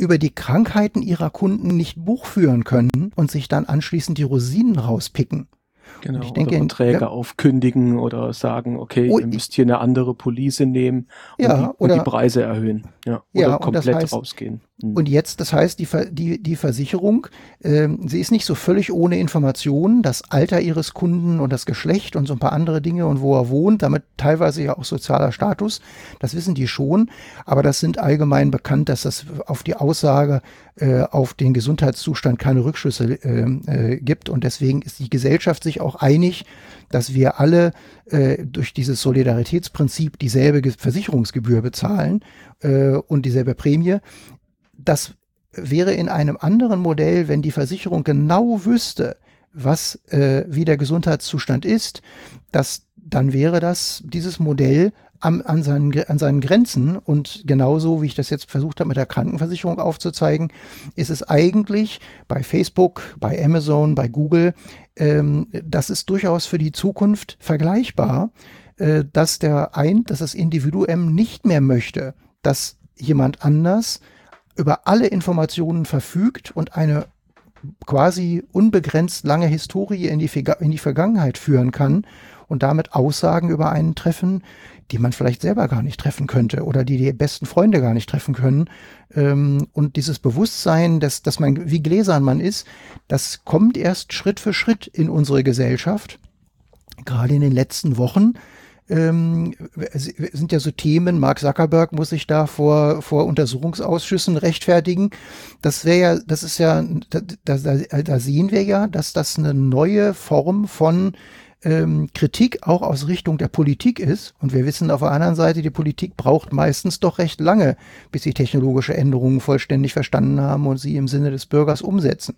[SPEAKER 4] über die Krankheiten ihrer Kunden nicht Buch führen können und sich dann anschließend die Rosinen rauspicken.
[SPEAKER 2] Genau, ich denke, oder Verträge ja, aufkündigen oder sagen, okay, oh, ihr müsst hier eine andere Police nehmen und, ja, die, und oder, die Preise erhöhen. Ja, oder ja, komplett das heißt, rausgehen.
[SPEAKER 4] Mhm. Und jetzt, das heißt, die, die, die Versicherung, äh, sie ist nicht so völlig ohne Informationen, das Alter ihres Kunden und das Geschlecht und so ein paar andere Dinge und wo er wohnt, damit teilweise ja auch sozialer Status, das wissen die schon, aber das sind allgemein bekannt, dass das auf die Aussage äh, auf den Gesundheitszustand keine Rückschlüsse äh, äh, gibt. Und deswegen ist die Gesellschaft sich auch einig, dass wir alle äh, durch dieses Solidaritätsprinzip dieselbe Versicherungsgebühr bezahlen äh, und dieselbe Prämie das wäre in einem anderen Modell, wenn die Versicherung genau wüsste, was äh, wie der Gesundheitszustand ist, dass dann wäre das dieses Modell am, an, seinen, an seinen Grenzen. Und genauso wie ich das jetzt versucht habe mit der Krankenversicherung aufzuzeigen, ist es eigentlich bei Facebook, bei Amazon, bei Google, ähm, das ist durchaus für die Zukunft vergleichbar, äh, dass der ein, dass das Individuum nicht mehr möchte, dass jemand anders über alle Informationen verfügt und eine quasi unbegrenzt lange Historie in die, in die Vergangenheit führen kann und damit Aussagen über einen treffen, die man vielleicht selber gar nicht treffen könnte oder die die besten Freunde gar nicht treffen können. Ähm, und dieses Bewusstsein, dass, dass man, wie gläsern man ist, das kommt erst Schritt für Schritt in unsere Gesellschaft. Gerade in den letzten Wochen ähm, sind ja so Themen, Mark Zuckerberg muss sich da vor, vor Untersuchungsausschüssen rechtfertigen. Das wäre ja, das ist ja, da, da, da sehen wir ja, dass das eine neue Form von ähm, Kritik auch aus Richtung der Politik ist. Und wir wissen auf der anderen Seite, die Politik braucht meistens doch recht lange, bis sie technologische Änderungen vollständig verstanden haben und sie im Sinne des Bürgers umsetzen.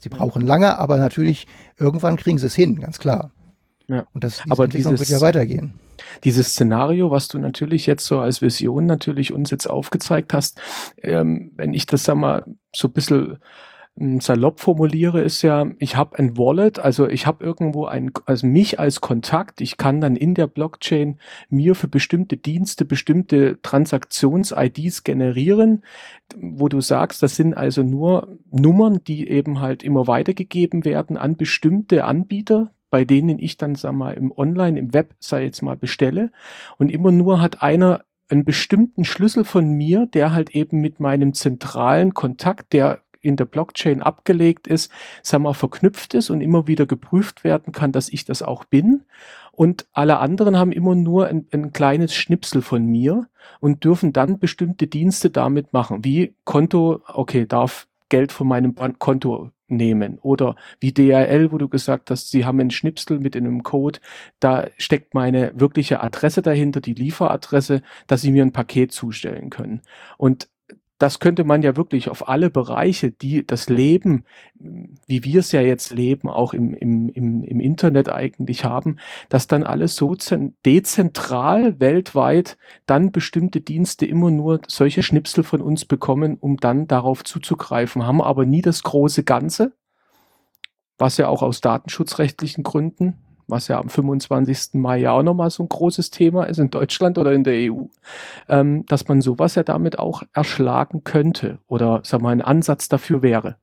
[SPEAKER 4] Sie brauchen lange, aber natürlich irgendwann kriegen sie es hin, ganz klar.
[SPEAKER 2] Ja. Und das diese aber Entwicklung dieses, wird ja weitergehen. Dieses Szenario, was du natürlich jetzt so als Vision natürlich uns jetzt aufgezeigt hast, ähm, wenn ich das sag mal so ein bisschen ähm, salopp formuliere, ist ja, ich habe ein Wallet, also ich habe irgendwo ein, also mich als Kontakt, ich kann dann in der Blockchain mir für bestimmte Dienste bestimmte Transaktions-IDs generieren, wo du sagst, das sind also nur Nummern, die eben halt immer weitergegeben werden an bestimmte Anbieter, bei denen ich dann, sag mal, im Online, im Web, sei jetzt mal, bestelle. Und immer nur hat einer einen bestimmten Schlüssel von mir, der halt eben mit meinem zentralen Kontakt, der in der Blockchain abgelegt ist, sag mal, verknüpft ist und immer wieder geprüft werden kann, dass ich das auch bin. Und alle anderen haben immer nur ein, ein kleines Schnipsel von mir und dürfen dann bestimmte Dienste damit machen, wie Konto, okay, darf Geld von meinem Konto nehmen. Oder wie DRL, wo du gesagt hast, sie haben einen Schnipsel mit einem Code, da steckt meine wirkliche Adresse dahinter, die Lieferadresse, dass sie mir ein Paket zustellen können. Und das könnte man ja wirklich auf alle Bereiche, die das Leben, wie wir es ja jetzt leben, auch im, im, im, im Internet eigentlich haben, dass dann alles so dezentral weltweit dann bestimmte Dienste immer nur solche Schnipsel von uns bekommen, um dann darauf zuzugreifen, haben aber nie das große Ganze, was ja auch aus datenschutzrechtlichen Gründen was ja am 25. Mai ja auch nochmal so ein großes Thema ist in Deutschland oder in der EU, ähm, dass man sowas ja damit auch erschlagen könnte oder sag mal ein Ansatz dafür wäre.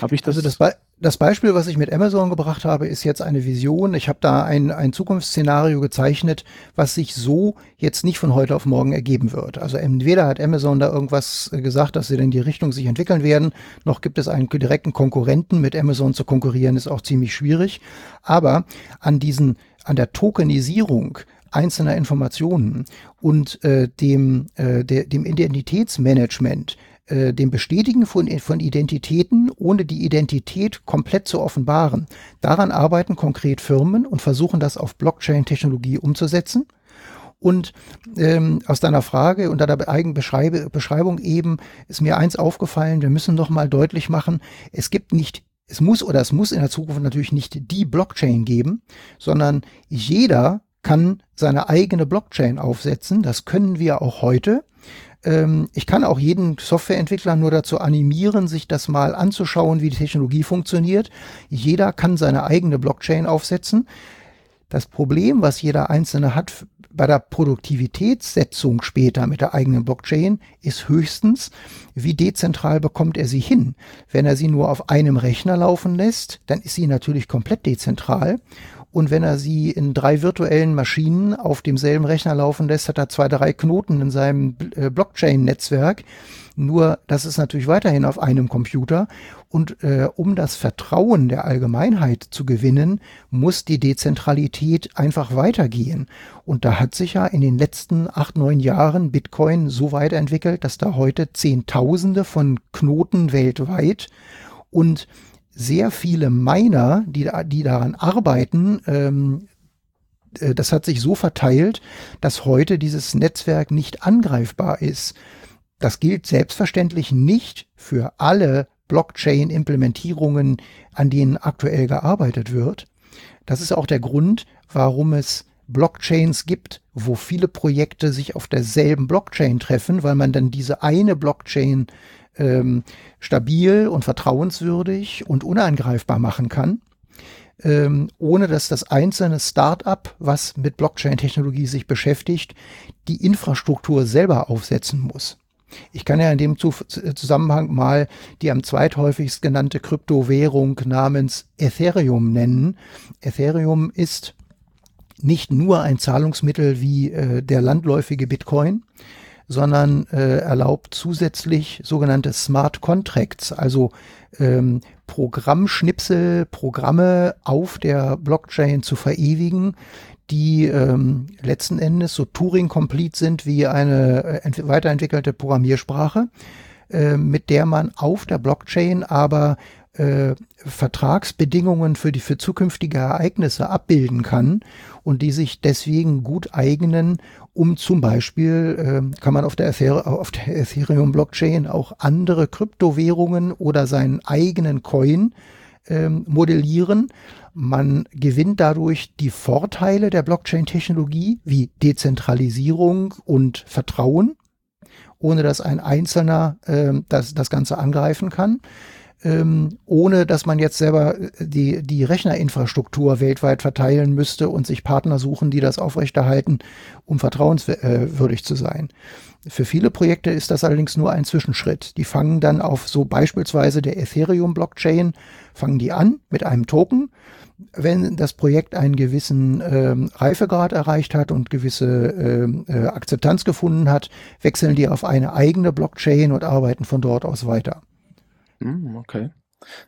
[SPEAKER 2] Habe ich das?
[SPEAKER 4] Also das, Be das Beispiel, was ich mit Amazon gebracht habe, ist jetzt eine Vision. Ich habe da ein, ein Zukunftsszenario gezeichnet, was sich so jetzt nicht von heute auf morgen ergeben wird. Also entweder hat Amazon da irgendwas gesagt, dass sie in die Richtung sich entwickeln werden, noch gibt es einen direkten Konkurrenten. Mit Amazon zu konkurrieren ist auch ziemlich schwierig. Aber an diesen, an der Tokenisierung einzelner Informationen und äh, dem, äh, der, dem Identitätsmanagement äh, dem Bestätigen von, von Identitäten, ohne die Identität komplett zu offenbaren. Daran arbeiten konkret Firmen und versuchen das auf Blockchain-Technologie umzusetzen. Und ähm, aus deiner Frage und deiner eigenen Beschreibung eben ist mir eins aufgefallen, wir müssen noch mal deutlich machen, es gibt nicht es muss oder es muss in der Zukunft natürlich nicht die Blockchain geben, sondern jeder kann seine eigene Blockchain aufsetzen. Das können wir auch heute. Ähm, ich kann auch jeden Softwareentwickler nur dazu animieren, sich das mal anzuschauen, wie die Technologie funktioniert. Jeder kann seine eigene Blockchain aufsetzen. Das Problem, was jeder Einzelne hat bei der Produktivitätssetzung später mit der eigenen Blockchain, ist höchstens, wie dezentral bekommt er sie hin. Wenn er sie nur auf einem Rechner laufen lässt, dann ist sie natürlich komplett dezentral. Und wenn er sie in drei virtuellen Maschinen auf demselben Rechner laufen lässt, hat er zwei, drei Knoten in seinem äh, Blockchain-Netzwerk. Nur, das ist natürlich weiterhin auf einem Computer. Und äh, um das Vertrauen der Allgemeinheit zu gewinnen, muss die Dezentralität einfach weitergehen. Und da hat sich ja in den letzten acht, neun Jahren Bitcoin so weiterentwickelt, dass da heute Zehntausende von Knoten weltweit und sehr viele Miner, die, die daran arbeiten, ähm, äh, das hat sich so verteilt, dass heute dieses Netzwerk nicht angreifbar ist. Das gilt selbstverständlich nicht für alle Blockchain-Implementierungen, an denen aktuell gearbeitet wird. Das ist auch der Grund, warum es Blockchains gibt, wo viele Projekte sich auf derselben Blockchain treffen, weil man dann diese eine Blockchain ähm, stabil und vertrauenswürdig und unangreifbar machen kann, ähm, ohne dass das einzelne Start-up, was mit Blockchain-Technologie sich beschäftigt, die Infrastruktur selber aufsetzen muss. Ich kann ja in dem Zusammenhang mal die am zweithäufigst genannte Kryptowährung namens Ethereum nennen. Ethereum ist nicht nur ein Zahlungsmittel wie äh, der landläufige Bitcoin, sondern äh, erlaubt zusätzlich sogenannte Smart Contracts, also ähm, Programmschnipsel, Programme auf der Blockchain zu verewigen, die ähm, letzten Endes so Turing-complete sind wie eine äh, weiterentwickelte Programmiersprache, äh, mit der man auf der Blockchain aber äh, Vertragsbedingungen für die für zukünftige Ereignisse abbilden kann und die sich deswegen gut eignen, um zum Beispiel, äh, kann man auf der, Ether auf der Ethereum Blockchain auch andere Kryptowährungen oder seinen eigenen Coin äh, modellieren. Man gewinnt dadurch die Vorteile der Blockchain-Technologie wie Dezentralisierung und Vertrauen, ohne dass ein Einzelner äh, das, das Ganze angreifen kann ähm, ohne dass man jetzt selber äh, die, die Rechnerinfrastruktur weltweit verteilen müsste und sich Partner suchen, die das aufrechterhalten, um vertrauenswürdig zu sein. Für viele Projekte ist das allerdings nur ein Zwischenschritt. Die fangen dann auf so beispielsweise der Ethereum-Blockchain, fangen die an mit einem Token. Wenn das Projekt einen gewissen ähm, Reifegrad erreicht hat und gewisse ähm, äh, Akzeptanz gefunden hat, wechseln die auf eine eigene Blockchain und arbeiten von dort aus weiter.
[SPEAKER 2] Hm, okay.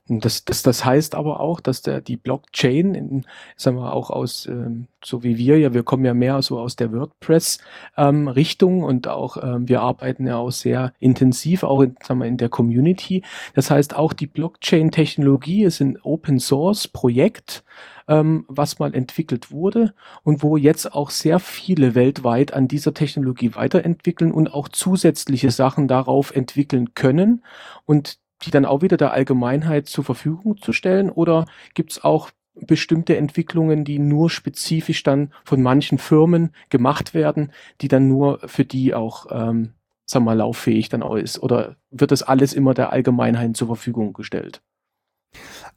[SPEAKER 2] Das, das, das heißt aber auch, dass der, die Blockchain, in, sagen wir auch aus, ähm, so wie wir ja, wir kommen ja mehr so aus der WordPress-Richtung ähm, und auch ähm, wir arbeiten ja auch sehr intensiv auch in, sagen wir, in der Community. Das heißt auch die Blockchain-Technologie ist ein Open-Source-Projekt, ähm, was mal entwickelt wurde und wo jetzt auch sehr viele weltweit an dieser Technologie weiterentwickeln und auch zusätzliche Sachen darauf entwickeln können. Und die dann auch wieder der Allgemeinheit zur Verfügung zu stellen? Oder gibt es auch bestimmte Entwicklungen, die nur spezifisch dann von manchen Firmen gemacht werden, die dann nur für die auch, ähm, sagen wir mal, lauffähig dann auch ist? Oder wird das alles immer der Allgemeinheit zur Verfügung gestellt?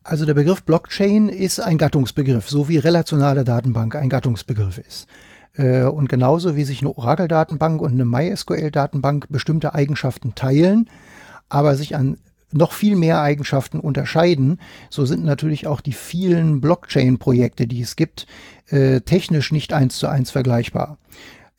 [SPEAKER 4] Also der Begriff Blockchain ist ein Gattungsbegriff, so wie relationale Datenbank ein Gattungsbegriff ist. Äh, und genauso wie sich eine Oracle-Datenbank und eine MySQL-Datenbank bestimmte Eigenschaften teilen, aber sich an noch viel mehr Eigenschaften unterscheiden, so sind natürlich auch die vielen Blockchain-Projekte, die es gibt, äh, technisch nicht eins zu eins vergleichbar.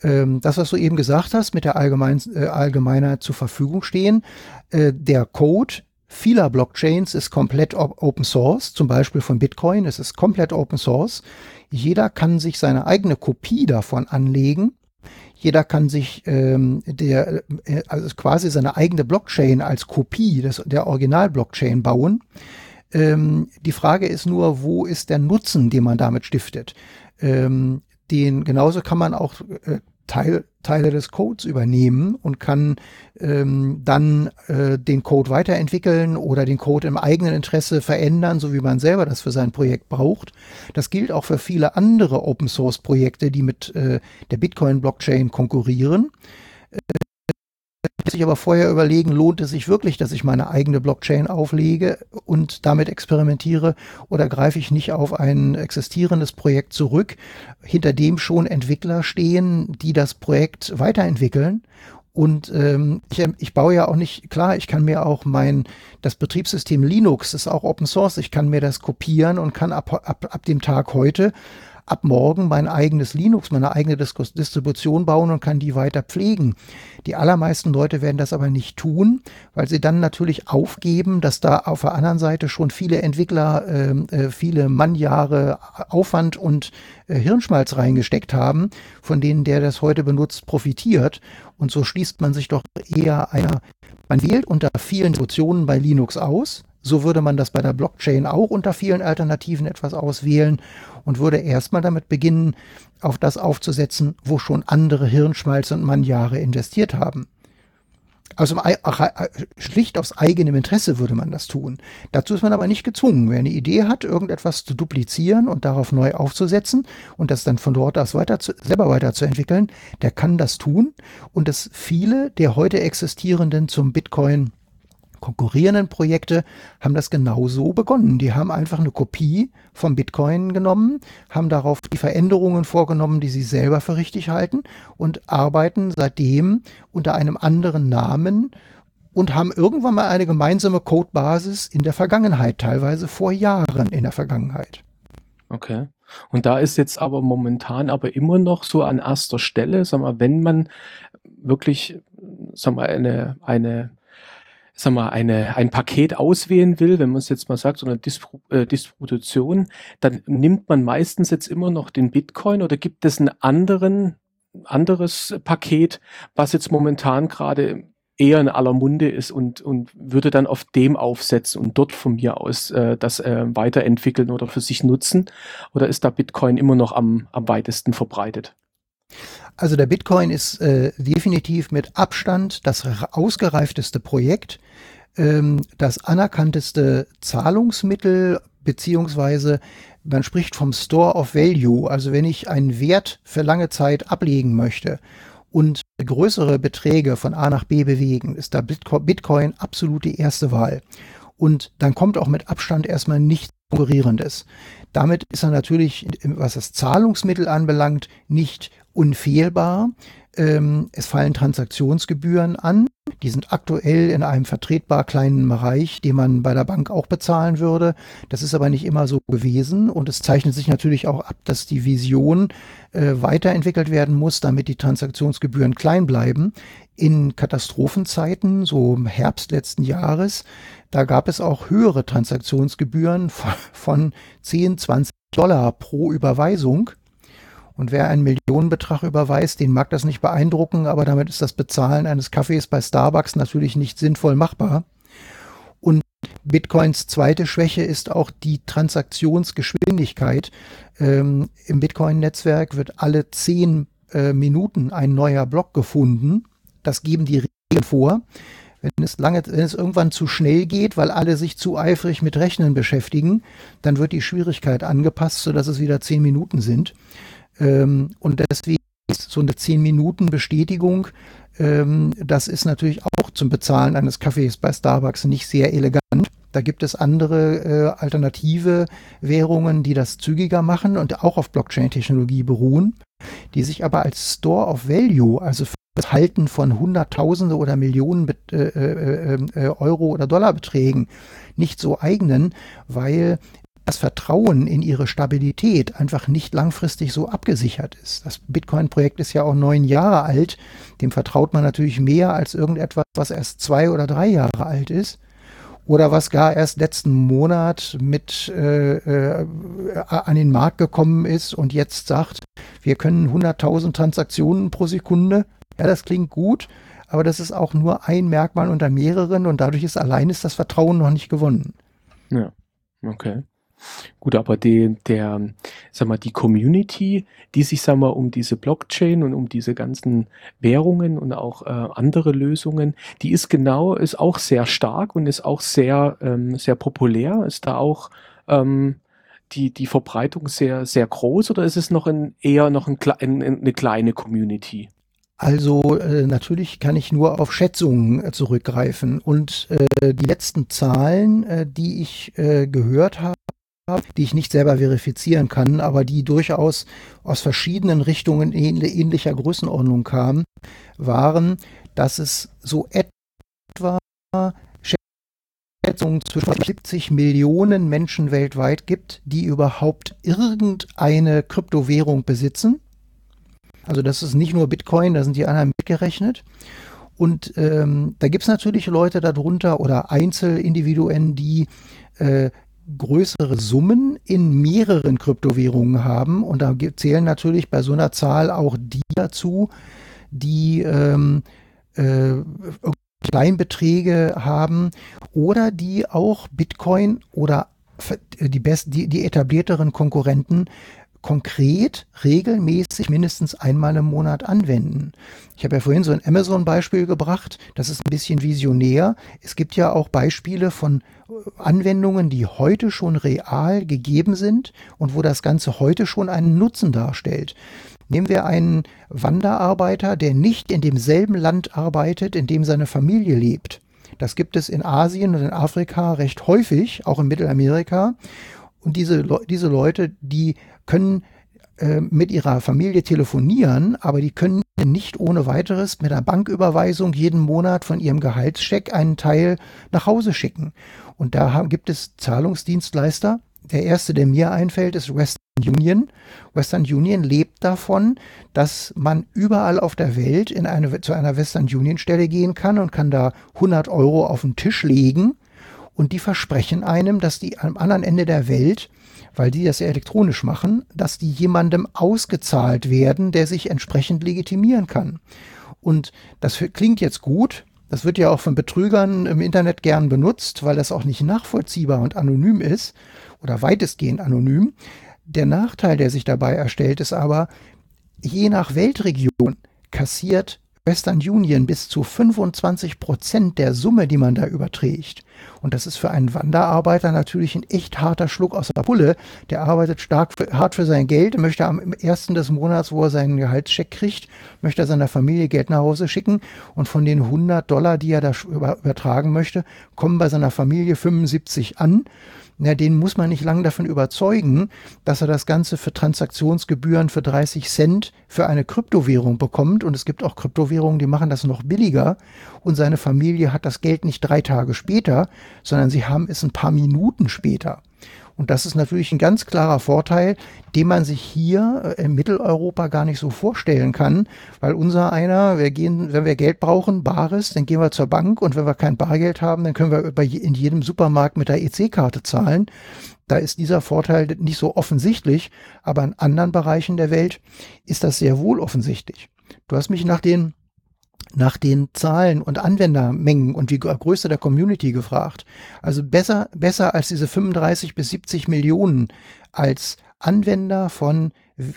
[SPEAKER 4] Ähm, das, was du eben gesagt hast, mit der allgemein, äh, allgemeiner zur Verfügung stehen, äh, der Code vieler Blockchains ist komplett Open Source, zum Beispiel von Bitcoin, es ist komplett Open Source. Jeder kann sich seine eigene Kopie davon anlegen. Jeder kann sich ähm, der, äh, also quasi seine eigene Blockchain als Kopie des, der Original-Blockchain bauen. Ähm, die Frage ist nur, wo ist der Nutzen, den man damit stiftet? Ähm, den genauso kann man auch äh, Teil, Teile des Codes übernehmen und kann ähm, dann äh, den Code weiterentwickeln oder den Code im eigenen Interesse verändern, so wie man selber das für sein Projekt braucht. Das gilt auch für viele andere Open Source Projekte, die mit äh, der Bitcoin Blockchain konkurrieren. Sich aber vorher überlegen, lohnt es sich wirklich, dass ich meine eigene Blockchain auflege und damit experimentiere oder greife ich nicht auf ein existierendes Projekt zurück, hinter dem schon Entwickler stehen, die das Projekt weiterentwickeln? Und ähm, ich, ich baue ja auch nicht, klar, ich kann mir auch mein, das Betriebssystem Linux ist auch Open Source, ich kann mir das kopieren und kann ab, ab, ab dem Tag heute ab morgen mein eigenes Linux, meine eigene Distribution bauen und kann die weiter pflegen. Die allermeisten Leute werden das aber nicht tun, weil sie dann natürlich aufgeben, dass da auf der anderen Seite schon viele Entwickler ähm, äh, viele Mannjahre Aufwand und äh, Hirnschmalz reingesteckt haben, von denen der das heute benutzt profitiert. Und so schließt man sich doch eher einer, man wählt unter vielen Distributionen bei Linux aus, so würde man das bei der Blockchain auch unter vielen Alternativen etwas auswählen und würde erstmal damit beginnen, auf das aufzusetzen, wo schon andere Hirnschmalz und Mannjahre investiert haben. Also schlicht aus eigenem Interesse würde man das tun. Dazu ist man aber nicht gezwungen. Wer eine Idee hat, irgendetwas zu duplizieren und darauf neu aufzusetzen und das dann von dort aus weiter zu, selber weiterzuentwickeln, der kann das tun. Und das viele der heute existierenden zum Bitcoin konkurrierenden Projekte haben das genauso begonnen. Die haben einfach eine Kopie vom Bitcoin genommen, haben darauf die Veränderungen vorgenommen, die sie selber für richtig halten und arbeiten seitdem unter einem anderen Namen und haben irgendwann mal eine gemeinsame Codebasis in der Vergangenheit, teilweise vor Jahren in der Vergangenheit.
[SPEAKER 2] Okay. Und da ist jetzt aber momentan aber immer noch so an erster Stelle, sag mal, wenn man wirklich, sag mal, eine, eine sag mal, eine, ein Paket auswählen will, wenn man es jetzt mal sagt, so eine Dispro äh, Distribution, dann nimmt man meistens jetzt immer noch den Bitcoin oder gibt es einen anderen, anderes Paket, was jetzt momentan gerade eher in aller Munde ist und, und würde dann auf dem aufsetzen und dort von mir aus äh, das äh, weiterentwickeln oder für sich nutzen? Oder ist da Bitcoin immer noch am, am weitesten verbreitet?
[SPEAKER 4] Also der Bitcoin ist äh, definitiv mit Abstand das ausgereifteste Projekt, ähm, das anerkannteste Zahlungsmittel, beziehungsweise man spricht vom Store of Value. Also wenn ich einen Wert für lange Zeit ablegen möchte und größere Beträge von A nach B bewegen, ist da Bitcoin absolut die erste Wahl. Und dann kommt auch mit Abstand erstmal nichts Konkurrierendes. Damit ist er natürlich, was das Zahlungsmittel anbelangt, nicht unfehlbar. Ähm, es fallen Transaktionsgebühren an. Die sind aktuell in einem vertretbar kleinen Bereich, den man bei der Bank auch bezahlen würde. Das ist aber nicht immer so gewesen. Und es zeichnet sich natürlich auch ab, dass die Vision äh, weiterentwickelt werden muss, damit die Transaktionsgebühren klein bleiben. In Katastrophenzeiten, so im Herbst letzten Jahres, da gab es auch höhere Transaktionsgebühren von, von 10, 20 Dollar pro Überweisung. Und wer einen Millionenbetrag überweist, den mag das nicht beeindrucken, aber damit ist das Bezahlen eines Kaffees bei Starbucks natürlich nicht sinnvoll machbar. Und Bitcoins zweite Schwäche ist auch die Transaktionsgeschwindigkeit. Ähm, Im Bitcoin-Netzwerk wird alle zehn äh, Minuten ein neuer Block gefunden. Das geben die Regeln vor. Wenn es lange, wenn es irgendwann zu schnell geht, weil alle sich zu eifrig mit Rechnen beschäftigen, dann wird die Schwierigkeit angepasst, sodass es wieder zehn Minuten sind. Ähm, und deswegen ist so eine 10 Minuten Bestätigung, ähm, das ist natürlich auch zum Bezahlen eines Kaffees bei Starbucks nicht sehr elegant. Da gibt es andere äh, alternative Währungen, die das zügiger machen und auch auf Blockchain-Technologie beruhen, die sich aber als Store of Value, also für das Halten von Hunderttausende oder Millionen äh, äh, äh, Euro oder Dollarbeträgen nicht so eignen, weil das Vertrauen in ihre Stabilität einfach nicht langfristig so abgesichert ist. Das Bitcoin-Projekt ist ja auch neun Jahre alt. Dem vertraut man natürlich mehr als irgendetwas, was erst zwei oder drei Jahre alt ist. Oder was gar erst letzten Monat mit äh, äh, an den Markt gekommen ist und jetzt sagt, wir können 100.000 Transaktionen pro Sekunde. Ja, das klingt gut, aber das ist auch nur ein Merkmal unter mehreren und dadurch ist allein ist das Vertrauen noch nicht gewonnen.
[SPEAKER 2] Ja, okay. Gut, aber die, der, sag mal, die Community, die sich, sag mal, um diese Blockchain und um diese ganzen Währungen und auch äh, andere Lösungen, die ist genau, ist auch sehr stark und ist auch sehr, ähm, sehr populär. Ist da auch ähm, die, die Verbreitung sehr, sehr groß oder ist es noch ein, eher noch ein, ein, eine kleine Community?
[SPEAKER 4] Also äh, natürlich kann ich nur auf Schätzungen äh, zurückgreifen und äh, die letzten Zahlen, äh, die ich äh, gehört habe, die ich nicht selber verifizieren kann, aber die durchaus aus verschiedenen Richtungen ähnlicher Größenordnung kamen, waren, dass es so etwa Schätzungen zwischen 70 Millionen Menschen weltweit gibt, die überhaupt irgendeine Kryptowährung besitzen. Also das ist nicht nur Bitcoin, da sind die anderen mitgerechnet. Und ähm, da gibt es natürlich Leute darunter oder Einzelindividuen, die äh, größere Summen in mehreren Kryptowährungen haben. Und da zählen natürlich bei so einer Zahl auch die dazu, die ähm, äh, Kleinbeträge haben oder die auch Bitcoin oder die, best, die, die etablierteren Konkurrenten konkret regelmäßig mindestens einmal im Monat anwenden. Ich habe ja vorhin so ein Amazon-Beispiel gebracht, das ist ein bisschen visionär. Es gibt ja auch Beispiele von äh, Anwendungen, die heute schon real gegeben sind und wo das Ganze heute schon einen Nutzen darstellt. Nehmen wir einen Wanderarbeiter, der nicht in demselben Land arbeitet, in dem seine Familie lebt. Das gibt es in Asien und in Afrika recht häufig, auch in Mittelamerika. Und diese, diese Leute, die können äh, mit ihrer Familie telefonieren, aber die können nicht ohne weiteres mit einer Banküberweisung jeden Monat von ihrem Gehaltscheck einen Teil nach Hause schicken. Und da gibt es Zahlungsdienstleister. Der erste, der mir einfällt, ist Western Union. Western Union lebt davon, dass man überall auf der Welt in eine, zu einer Western Union Stelle gehen kann und kann da 100 Euro auf den Tisch legen. Und die versprechen einem, dass die am anderen Ende der Welt weil die das ja elektronisch machen, dass die jemandem ausgezahlt werden, der sich entsprechend legitimieren kann. Und das klingt jetzt gut. Das wird ja auch von Betrügern im Internet gern benutzt, weil das auch nicht nachvollziehbar und anonym ist oder weitestgehend anonym. Der Nachteil, der sich dabei erstellt, ist aber, je nach Weltregion kassiert Western Union bis zu 25 Prozent der Summe, die man da überträgt. Und das ist für einen Wanderarbeiter natürlich ein echt harter Schluck aus der Pulle. Der arbeitet stark für, hart für sein Geld, möchte am ersten des Monats, wo er seinen Gehaltscheck kriegt, möchte er seiner Familie Geld nach Hause schicken. Und von den 100 Dollar, die er da übertragen möchte, kommen bei seiner Familie 75 an na, den muss man nicht lange davon überzeugen, dass er das Ganze für Transaktionsgebühren für 30 Cent für eine Kryptowährung bekommt. Und es gibt auch Kryptowährungen, die machen das noch billiger. Und seine Familie hat das Geld nicht drei Tage später, sondern sie haben es ein paar Minuten später. Und das ist natürlich ein ganz klarer Vorteil, den man sich hier äh, in Mitteleuropa gar nicht so vorstellen kann, weil unser einer, wir gehen, wenn wir Geld brauchen, Bares, dann gehen wir zur Bank und wenn wir kein Bargeld haben, dann können wir in jedem Supermarkt mit der EC-Karte zahlen. Da ist dieser Vorteil nicht so offensichtlich, aber in anderen Bereichen der Welt ist das sehr wohl offensichtlich. Du hast mich nach den nach den Zahlen und Anwendermengen und die Größe der Community gefragt. Also besser, besser als diese 35 bis 70 Millionen als Anwender von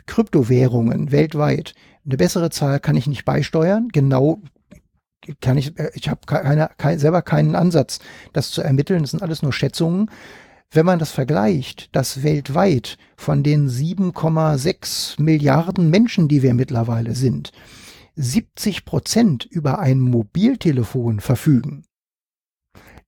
[SPEAKER 4] Kryptowährungen weltweit. Eine bessere Zahl kann ich nicht beisteuern. Genau kann ich, äh, ich habe keine, kein, selber keinen Ansatz, das zu ermitteln. Das sind alles nur Schätzungen. Wenn man das vergleicht, dass weltweit von den 7,6 Milliarden Menschen, die wir mittlerweile sind, 70 Prozent über ein Mobiltelefon verfügen,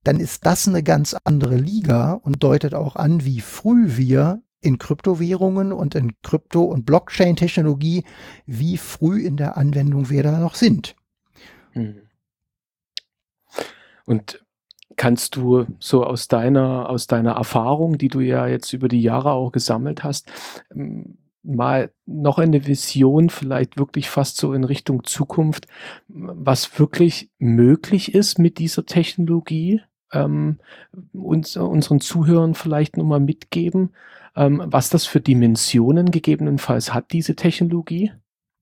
[SPEAKER 4] dann ist das eine ganz andere Liga und deutet auch an, wie früh wir in Kryptowährungen und in Krypto- und Blockchain-Technologie, wie früh in der Anwendung wir da noch sind. Hm.
[SPEAKER 2] Und kannst du so aus deiner, aus deiner Erfahrung, die du ja jetzt über die Jahre auch gesammelt hast, ähm, mal noch eine Vision, vielleicht wirklich fast so in Richtung Zukunft, was wirklich möglich ist mit dieser Technologie, ähm, uns, unseren Zuhörern vielleicht nochmal mitgeben, ähm, was das für Dimensionen gegebenenfalls hat, diese Technologie?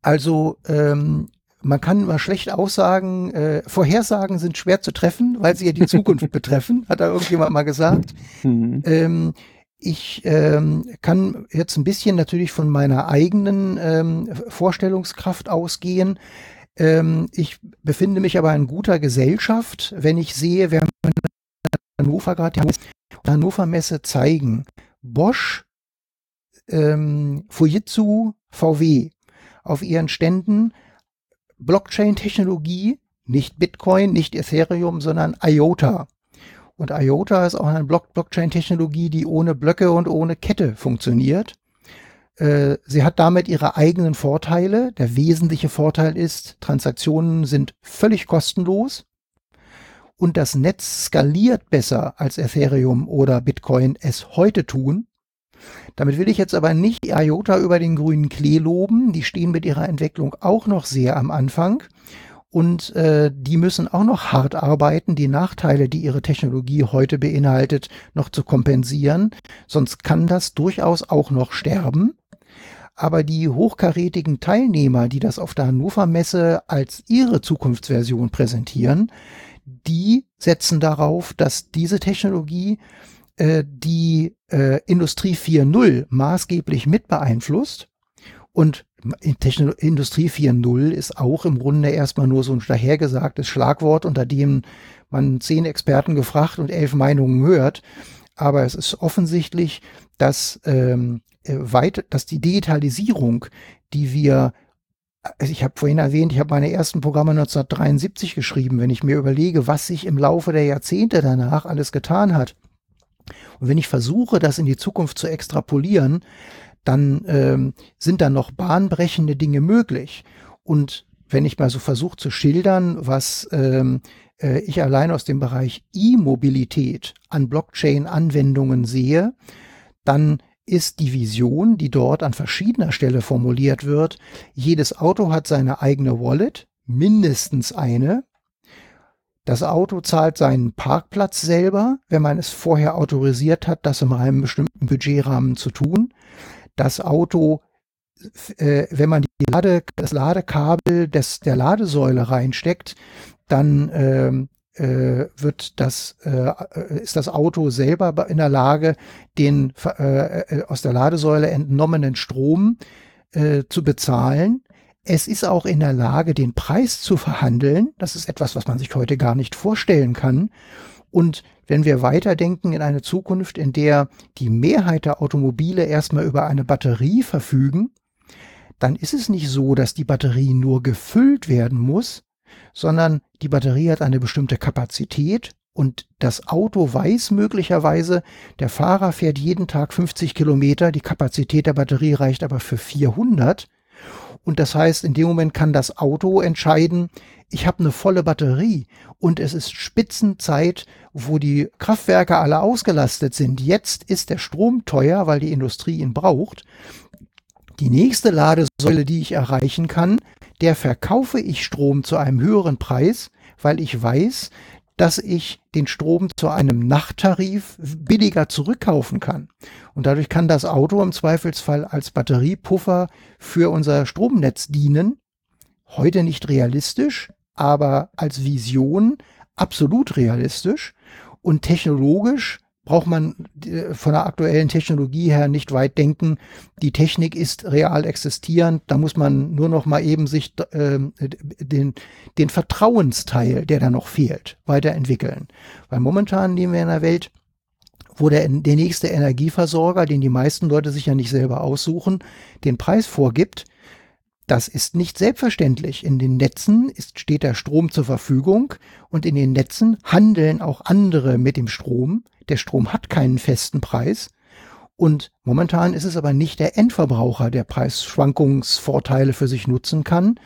[SPEAKER 4] Also ähm, man kann mal schlecht aussagen, äh, Vorhersagen sind schwer zu treffen, weil sie ja die Zukunft betreffen, hat da irgendjemand mal gesagt. Mhm. Ich ähm, kann jetzt ein bisschen natürlich von meiner eigenen ähm, Vorstellungskraft ausgehen. Ähm, ich befinde mich aber in guter Gesellschaft, wenn ich sehe, in Hannover gerade die Hannover Messe zeigen. Bosch, ähm, Fujitsu, VW auf ihren Ständen Blockchain-Technologie, nicht Bitcoin, nicht Ethereum, sondern IOTA. Und IOTA ist auch eine Block Blockchain-Technologie, die ohne Blöcke und ohne Kette funktioniert. Äh, sie hat damit ihre eigenen Vorteile. Der wesentliche Vorteil ist, Transaktionen sind völlig kostenlos und das Netz skaliert besser als Ethereum oder Bitcoin es heute tun. Damit will ich jetzt aber nicht IOTA über den grünen Klee loben. Die stehen mit ihrer Entwicklung auch noch sehr am Anfang und äh, die müssen auch noch hart arbeiten, die Nachteile, die ihre Technologie heute beinhaltet, noch zu kompensieren. Sonst kann das durchaus auch noch sterben. Aber die hochkarätigen Teilnehmer, die das auf der Hannover Messe als ihre Zukunftsversion präsentieren, die setzen darauf, dass diese Technologie äh, die äh, Industrie 4.0 maßgeblich mit beeinflusst und Industrie 4.0 ist auch im Grunde erstmal nur so ein dahergesagtes Schlagwort, unter dem man zehn Experten gefragt und elf Meinungen hört. Aber es ist offensichtlich, dass, ähm, äh, weit, dass die Digitalisierung, die wir also ich habe vorhin erwähnt, ich habe meine ersten Programme 1973 geschrieben. Wenn ich mir überlege, was sich im Laufe der Jahrzehnte danach alles getan hat, und wenn ich versuche, das in die Zukunft zu extrapolieren, dann ähm, sind da noch bahnbrechende Dinge möglich. Und wenn ich mal so versuche zu schildern, was ähm, äh, ich allein aus dem Bereich E-Mobilität an Blockchain-Anwendungen sehe, dann ist die Vision, die dort an verschiedener Stelle formuliert wird, jedes Auto hat seine eigene Wallet, mindestens eine. Das Auto zahlt seinen Parkplatz selber, wenn man es vorher autorisiert hat, das in einem bestimmten Budgetrahmen zu tun das Auto, äh, wenn man die Lade, das Ladekabel des, der Ladesäule reinsteckt, dann ähm, äh, wird das, äh, ist das Auto selber in der Lage, den äh, äh, aus der Ladesäule entnommenen Strom äh, zu bezahlen. Es ist auch in der Lage, den Preis zu verhandeln. Das ist etwas, was man sich heute gar nicht vorstellen kann. Und wenn wir weiterdenken in eine Zukunft, in der die Mehrheit der Automobile erstmal über eine Batterie verfügen, dann ist es nicht so, dass die Batterie nur gefüllt werden muss, sondern die Batterie hat eine bestimmte Kapazität und das Auto weiß möglicherweise, der Fahrer fährt jeden Tag 50 Kilometer, die Kapazität der Batterie reicht aber für 400. Und das heißt, in dem Moment kann das Auto entscheiden, ich habe eine volle Batterie und es ist Spitzenzeit, wo die Kraftwerke alle ausgelastet sind. Jetzt ist der Strom teuer, weil die Industrie ihn braucht. Die nächste Ladesäule, die ich erreichen kann, der verkaufe ich Strom zu einem höheren Preis, weil ich weiß, dass ich den Strom zu einem Nachttarif billiger zurückkaufen kann. Und dadurch kann das Auto im Zweifelsfall als Batteriepuffer für unser Stromnetz dienen. Heute nicht realistisch, aber als Vision absolut realistisch und technologisch braucht man äh, von der aktuellen Technologie her nicht weit denken. Die Technik ist real existierend. Da muss man nur noch mal eben sich äh, den, den Vertrauensteil, der da noch fehlt, weiterentwickeln. Weil momentan leben wir in einer Welt, wo der, der nächste Energieversorger, den die meisten Leute sich ja nicht selber aussuchen, den Preis vorgibt Das ist nicht selbstverständlich. In den Netzen ist, steht der Strom zur Verfügung und in den Netzen handeln auch andere mit dem Strom. Der Strom hat keinen festen Preis. Und momentan ist es aber nicht der Endverbraucher, der Preisschwankungsvorteile für sich nutzen kann.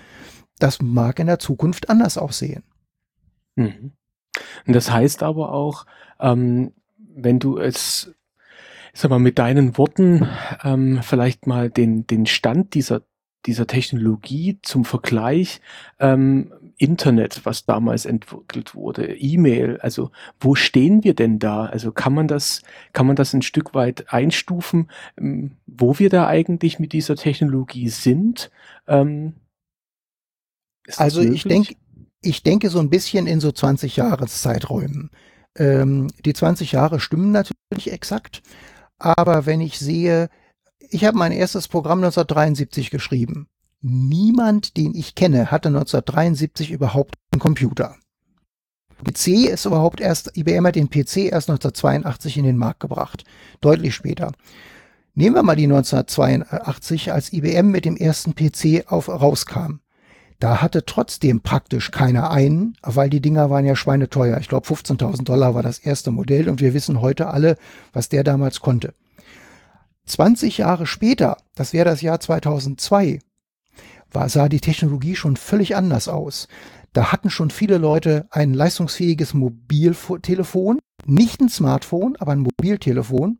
[SPEAKER 4] Das mag in der Zukunft anders aussehen.
[SPEAKER 2] Mhm. Und das heißt aber auch, ähm, wenn du es, sag mal, mit deinen Worten ähm, vielleicht mal den, den Stand dieser dieser Technologie zum Vergleich ähm, Internet, was damals entwickelt wurde, E-Mail, also wo stehen wir denn da? Also kann man das, kann man das ein Stück weit einstufen, ähm, wo wir da eigentlich mit dieser Technologie sind? Ähm,
[SPEAKER 4] also ich denke, ich denke so ein bisschen in so 20 Jahreszeiträumen. Ähm, die 20 Jahre stimmen natürlich exakt, aber wenn ich sehe, ich habe mein erstes Programm 1973 geschrieben. Niemand, den ich kenne, hatte 1973 überhaupt einen Computer. PC ist überhaupt erst, IBM hat den PC erst 1982 in den Markt gebracht. Deutlich später. Nehmen wir mal die 1982, als IBM mit dem ersten PC auf, rauskam. Da hatte trotzdem praktisch keiner einen, weil die Dinger waren ja schweineteuer. Ich glaube 15.000 Dollar war das erste Modell und wir wissen heute alle, was der damals konnte. 20 Jahre später, das wäre das Jahr 2002, war, sah die Technologie schon völlig anders aus. Da hatten schon viele Leute ein leistungsfähiges Mobiltelefon, nicht ein Smartphone, aber ein Mobiltelefon.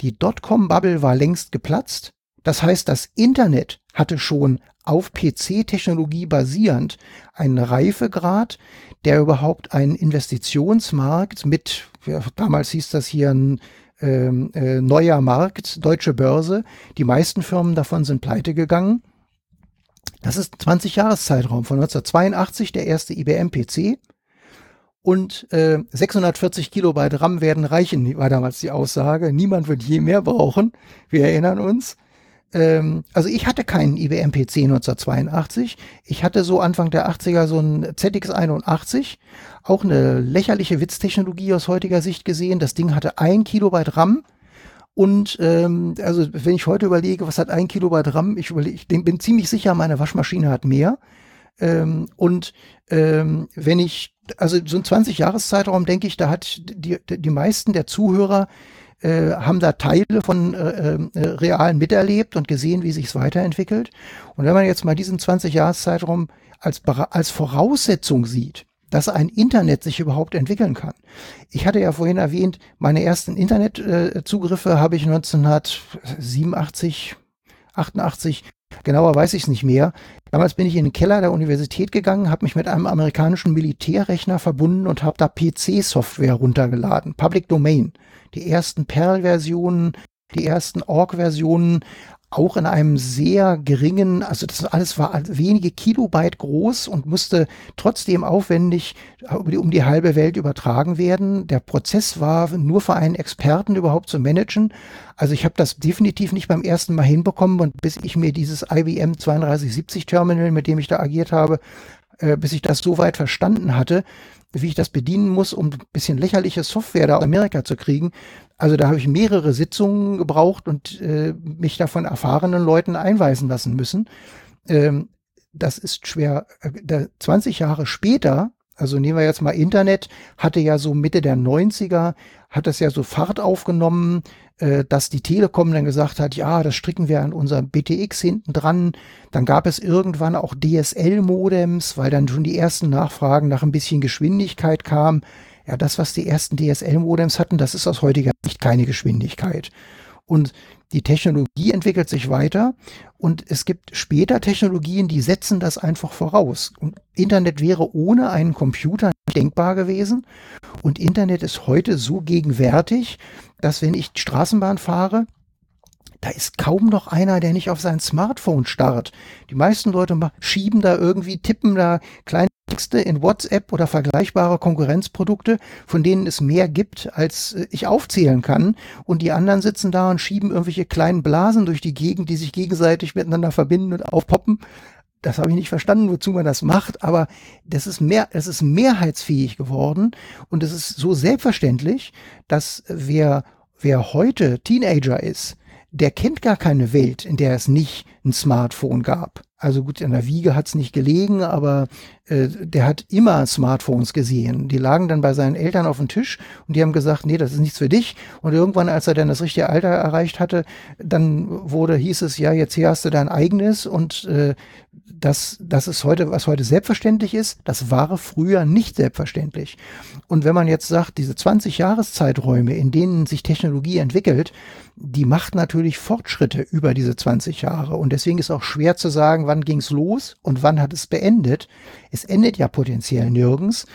[SPEAKER 4] Die Dotcom-Bubble war längst geplatzt. Das heißt, das Internet hatte schon auf PC-Technologie basierend einen Reifegrad, der überhaupt einen Investitionsmarkt mit, ja, damals hieß das hier ein ähm, äh, neuer Markt, deutsche Börse. Die meisten Firmen davon sind pleite gegangen. Das ist 20 Jahreszeitraum von 1982 der erste IBM PC und äh, 640 Kilobyte RAM werden reichen, war damals die Aussage. Niemand wird je mehr brauchen. Wir erinnern uns ähm, also ich hatte keinen IBM PC 1982. Ich hatte so Anfang der 80er so ein ZX81, auch eine lächerliche Witztechnologie aus heutiger Sicht gesehen. Das Ding hatte ein Kilobyte RAM. Und ähm, also wenn ich heute überlege, was hat ein Kilobyte RAM, ich, überlege, ich bin ziemlich sicher, meine Waschmaschine hat mehr. Ähm, und ähm, wenn ich, also so ein 20-Jahres-Zeitraum, denke ich, da hat die, die meisten der Zuhörer äh, haben da Teile von äh, äh, realen miterlebt und gesehen, wie sich es weiterentwickelt. Und wenn man jetzt mal diesen 20-Jahres-Zeitraum als, als Voraussetzung sieht, dass ein Internet sich überhaupt entwickeln kann. Ich hatte ja vorhin erwähnt, meine ersten Internetzugriffe habe ich 1987, 88 Genauer weiß ich es nicht mehr. Damals bin ich in den Keller der Universität gegangen, habe mich mit einem amerikanischen Militärrechner verbunden und habe da PC-Software runtergeladen, Public Domain. Die ersten Perl-Versionen, die ersten Org-Versionen, auch in einem sehr geringen, also das alles war wenige Kilobyte groß und musste trotzdem aufwendig um die halbe Welt übertragen werden. Der Prozess war nur für einen Experten überhaupt zu managen. Also ich habe das definitiv nicht beim ersten Mal hinbekommen und bis ich mir dieses IBM 3270 Terminal, mit dem ich da agiert habe, äh, bis ich das so weit verstanden hatte, wie ich das bedienen muss, um ein bisschen lächerliche Software da aus Amerika zu kriegen. Also da habe ich mehrere Sitzungen gebraucht und äh, mich da von erfahrenen Leuten einweisen lassen müssen. Ähm, das ist schwer. Äh, 20 Jahre später, also nehmen wir jetzt mal Internet, hatte ja so Mitte der 90er, hat das ja so Fahrt aufgenommen, äh, dass die Telekom dann gesagt hat, ja, das stricken wir an unserem BTX hinten dran. Dann gab es irgendwann auch DSL-Modems, weil dann schon die ersten Nachfragen nach ein bisschen Geschwindigkeit kamen. Ja, das, was die ersten DSL-Modems hatten, das ist aus heutiger Sicht keine Geschwindigkeit. Und die Technologie entwickelt sich weiter und es gibt später Technologien, die setzen das einfach voraus. Und Internet wäre ohne einen Computer nicht denkbar gewesen. Und Internet ist heute so gegenwärtig, dass wenn ich Straßenbahn fahre, da ist kaum noch einer, der nicht auf sein Smartphone starrt. Die meisten Leute schieben da irgendwie, tippen da kleine Texte in WhatsApp oder vergleichbare Konkurrenzprodukte, von denen es mehr gibt, als äh, ich aufzählen kann. Und die anderen sitzen da und schieben irgendwelche kleinen Blasen durch die Gegend, die sich gegenseitig miteinander verbinden und aufpoppen. Das habe ich nicht verstanden, wozu man das macht, aber das ist mehr, es ist mehrheitsfähig geworden und es ist so selbstverständlich, dass wer, wer heute Teenager ist, der kennt gar keine Welt, in der es nicht ein Smartphone gab. Also gut, in der Wiege hat's nicht gelegen, aber äh, der hat immer Smartphones gesehen. Die lagen dann bei seinen Eltern auf dem Tisch und die haben gesagt, nee, das ist nichts für dich. Und irgendwann, als er dann das richtige Alter erreicht hatte, dann wurde, hieß es, ja, jetzt hier hast du dein eigenes und äh, das, das ist heute, was heute selbstverständlich ist, das war früher nicht selbstverständlich. Und wenn man jetzt sagt, diese 20 Jahreszeiträume, in denen sich Technologie entwickelt, die macht natürlich Fortschritte über diese 20 Jahre. Und deswegen ist auch schwer zu sagen, wann ging's los und wann hat es beendet. Es endet ja potenziell nirgends.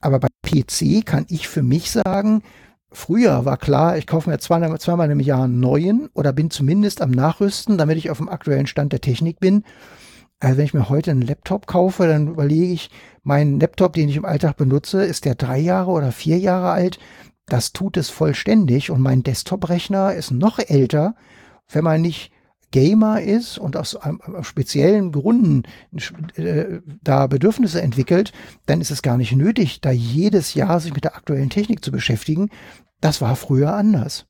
[SPEAKER 4] Aber bei PC kann ich für mich sagen, früher war klar, ich kaufe mir zweimal, zweimal im Jahr einen neuen oder bin zumindest am Nachrüsten, damit ich auf dem aktuellen Stand der Technik bin. Also wenn ich mir heute einen Laptop kaufe, dann überlege ich, mein Laptop, den ich im Alltag benutze, ist der drei Jahre oder vier Jahre alt. Das tut es vollständig und mein Desktop-Rechner ist noch älter, wenn man nicht Gamer ist und aus einem, speziellen Gründen äh, da Bedürfnisse entwickelt, dann ist es gar nicht nötig, da jedes Jahr sich mit der aktuellen Technik zu beschäftigen. Das war früher anders.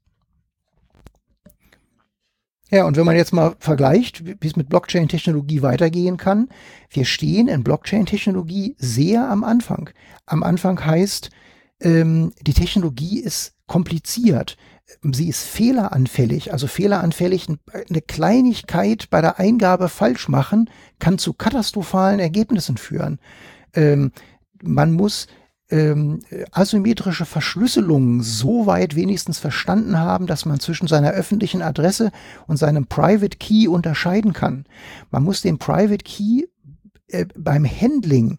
[SPEAKER 4] Ja, und wenn man jetzt mal vergleicht, wie es mit Blockchain-Technologie weitergehen kann, wir stehen in Blockchain-Technologie sehr am Anfang. Am Anfang heißt, ähm, die Technologie ist kompliziert. Sie ist fehleranfällig. Also fehleranfällig, eine Kleinigkeit bei der Eingabe falsch machen, kann zu katastrophalen Ergebnissen führen. Ähm, man muss ähm, asymmetrische Verschlüsselungen so weit wenigstens verstanden haben, dass man zwischen seiner öffentlichen Adresse und seinem Private Key unterscheiden kann. Man muss den Private Key äh, beim Handling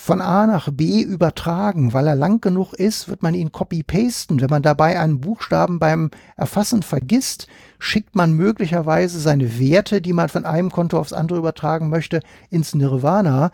[SPEAKER 4] von A nach B übertragen. Weil er lang genug ist, wird man ihn copy-pasten. Wenn man dabei einen Buchstaben beim Erfassen vergisst, schickt man möglicherweise seine Werte, die man von einem Konto aufs andere übertragen möchte, ins Nirvana.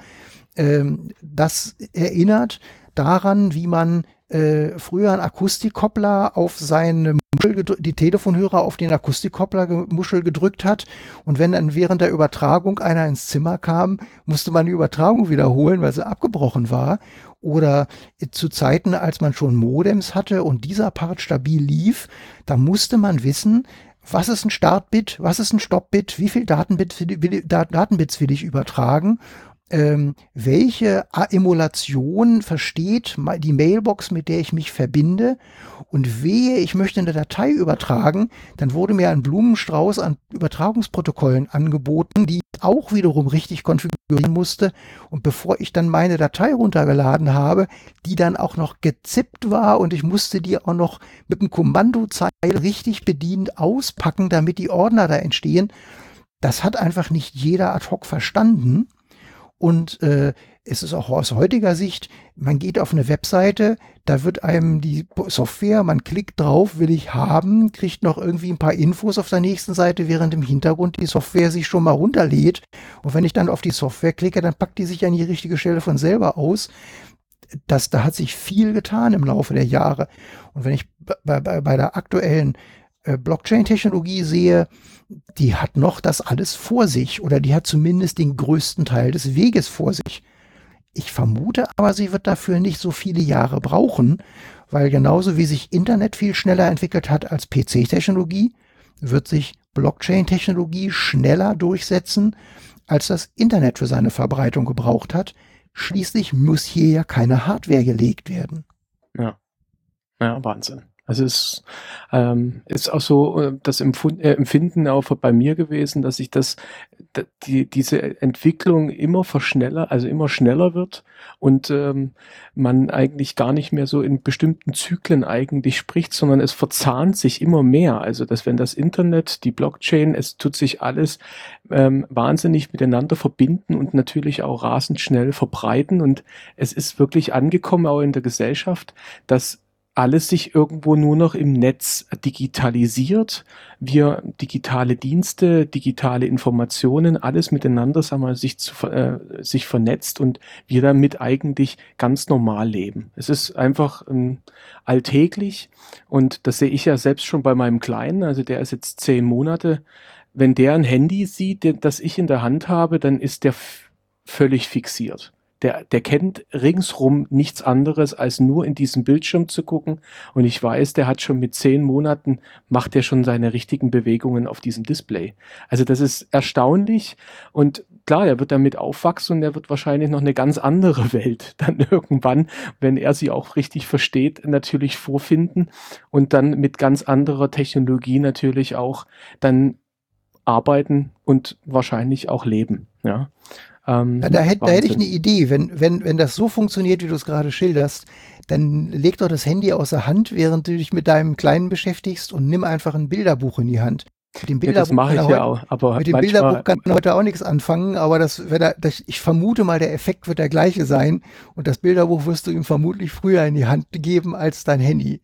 [SPEAKER 4] Ähm, das erinnert daran, wie man äh, früher einen Akustikkoppler auf seine Muschel, die Telefonhörer auf den Akustikkoppler Muschel gedrückt hat. Und wenn dann während der Übertragung einer ins Zimmer kam, musste man die Übertragung wiederholen, weil sie abgebrochen war. Oder zu Zeiten, als man schon Modems hatte und dieser Part stabil lief, da musste man wissen, was ist ein Startbit, was ist ein Stoppbit, wie viel Datenbits will, Datenbits will ich übertragen ähm, welche Emulation versteht die Mailbox, mit der ich mich verbinde und wehe, ich möchte eine Datei übertragen, dann wurde mir ein Blumenstrauß an Übertragungsprotokollen angeboten, die ich auch wiederum richtig konfigurieren musste und bevor ich dann meine Datei runtergeladen habe, die dann auch noch gezippt war und ich musste die auch noch mit dem Kommandozeil richtig bedient auspacken, damit die Ordner da entstehen. Das hat einfach nicht jeder ad hoc verstanden. Und äh, es ist auch aus heutiger Sicht, man geht auf eine Webseite, da wird einem die Software, man klickt drauf, will ich haben, kriegt noch irgendwie ein paar Infos auf der nächsten Seite, während im Hintergrund die Software sich schon mal runterlädt. Und wenn ich dann auf die Software klicke, dann packt die sich an die richtige Stelle von selber aus. Das, da hat sich viel getan im Laufe der Jahre. Und wenn ich bei, bei, bei der aktuellen äh, Blockchain-Technologie sehe, die hat noch das alles vor sich oder die hat zumindest den größten Teil des Weges vor sich. Ich vermute aber, sie wird dafür nicht so viele Jahre brauchen, weil genauso wie sich Internet viel schneller entwickelt hat als PC-Technologie, wird sich Blockchain-Technologie schneller durchsetzen, als das Internet für seine Verbreitung gebraucht hat. Schließlich muss hier ja keine Hardware gelegt werden.
[SPEAKER 2] Ja. Ja, Wahnsinn. Also es ähm, ist auch so äh, das Empfund, äh, Empfinden auch bei mir gewesen, dass ich das, die, diese Entwicklung immer verschneller, also immer schneller wird und ähm, man eigentlich gar nicht mehr so in bestimmten Zyklen eigentlich spricht, sondern es verzahnt sich immer mehr. Also dass wenn das Internet, die Blockchain, es tut sich alles ähm, wahnsinnig miteinander verbinden und natürlich auch rasend schnell verbreiten und es ist wirklich angekommen auch in der Gesellschaft, dass alles sich irgendwo nur noch im Netz digitalisiert. Wir digitale Dienste, digitale Informationen, alles miteinander, sagen wir, sich, zu, äh, sich vernetzt und wir damit eigentlich ganz normal leben. Es ist einfach ähm, alltäglich und das sehe ich ja selbst schon bei meinem Kleinen, also der ist jetzt zehn Monate. Wenn der ein Handy sieht, das ich in der Hand habe, dann ist der völlig fixiert der, der kennt ringsrum nichts anderes, als nur in diesen Bildschirm zu gucken. Und ich weiß, der hat schon mit zehn Monaten, macht er schon seine richtigen Bewegungen auf diesem Display. Also das ist erstaunlich. Und klar, er wird damit aufwachsen und er wird wahrscheinlich noch eine ganz andere Welt dann irgendwann, wenn er sie auch richtig versteht, natürlich vorfinden und dann mit ganz anderer Technologie natürlich auch dann arbeiten und wahrscheinlich auch leben. Ja.
[SPEAKER 4] Ähm, ja, da, hätte, da hätte ich eine Idee. Wenn, wenn, wenn das so funktioniert, wie du es gerade schilderst, dann leg doch das Handy außer Hand, während du dich mit deinem Kleinen beschäftigst und nimm einfach ein Bilderbuch in die Hand.
[SPEAKER 2] Mit dem Bilderbuch ja, das mache ich ja auch.
[SPEAKER 4] Aber mit dem Bilderbuch kann man heute auch nichts anfangen, aber das, wenn er, das, ich vermute mal, der Effekt wird der gleiche sein und das Bilderbuch wirst du ihm vermutlich früher in die Hand geben als dein Handy.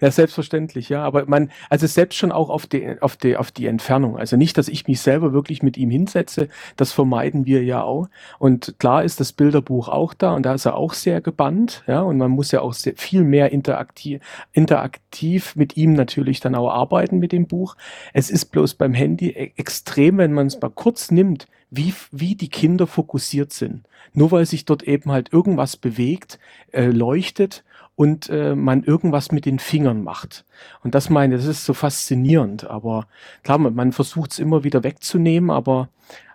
[SPEAKER 2] Ja, selbstverständlich, ja. Aber man, also selbst schon auch auf die, auf die, auf die Entfernung. Also nicht, dass ich mich selber wirklich mit ihm hinsetze. Das vermeiden wir ja auch. Und klar ist das Bilderbuch auch da und da ist er auch sehr gebannt, ja. Und man muss ja auch sehr, viel mehr interaktiv, interaktiv mit ihm natürlich dann auch arbeiten mit dem Buch. Es ist bloß beim Handy e-, extrem, wenn man es mal kurz nimmt, wie, wie die Kinder fokussiert sind. Nur weil sich dort eben halt irgendwas bewegt, äh, leuchtet und äh, man irgendwas mit den Fingern macht. Und das meine, das ist so faszinierend. Aber klar, man, man versucht es immer wieder wegzunehmen, aber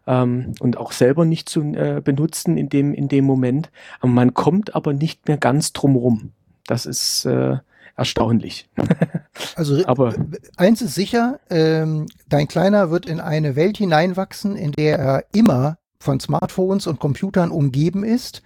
[SPEAKER 2] ähm, und auch selber nicht zu äh, benutzen in dem in dem Moment. Aber man kommt aber nicht mehr ganz drumrum. Das ist äh, erstaunlich.
[SPEAKER 4] also aber eins ist sicher: ähm, Dein Kleiner wird in eine Welt hineinwachsen, in der er immer von Smartphones und Computern umgeben ist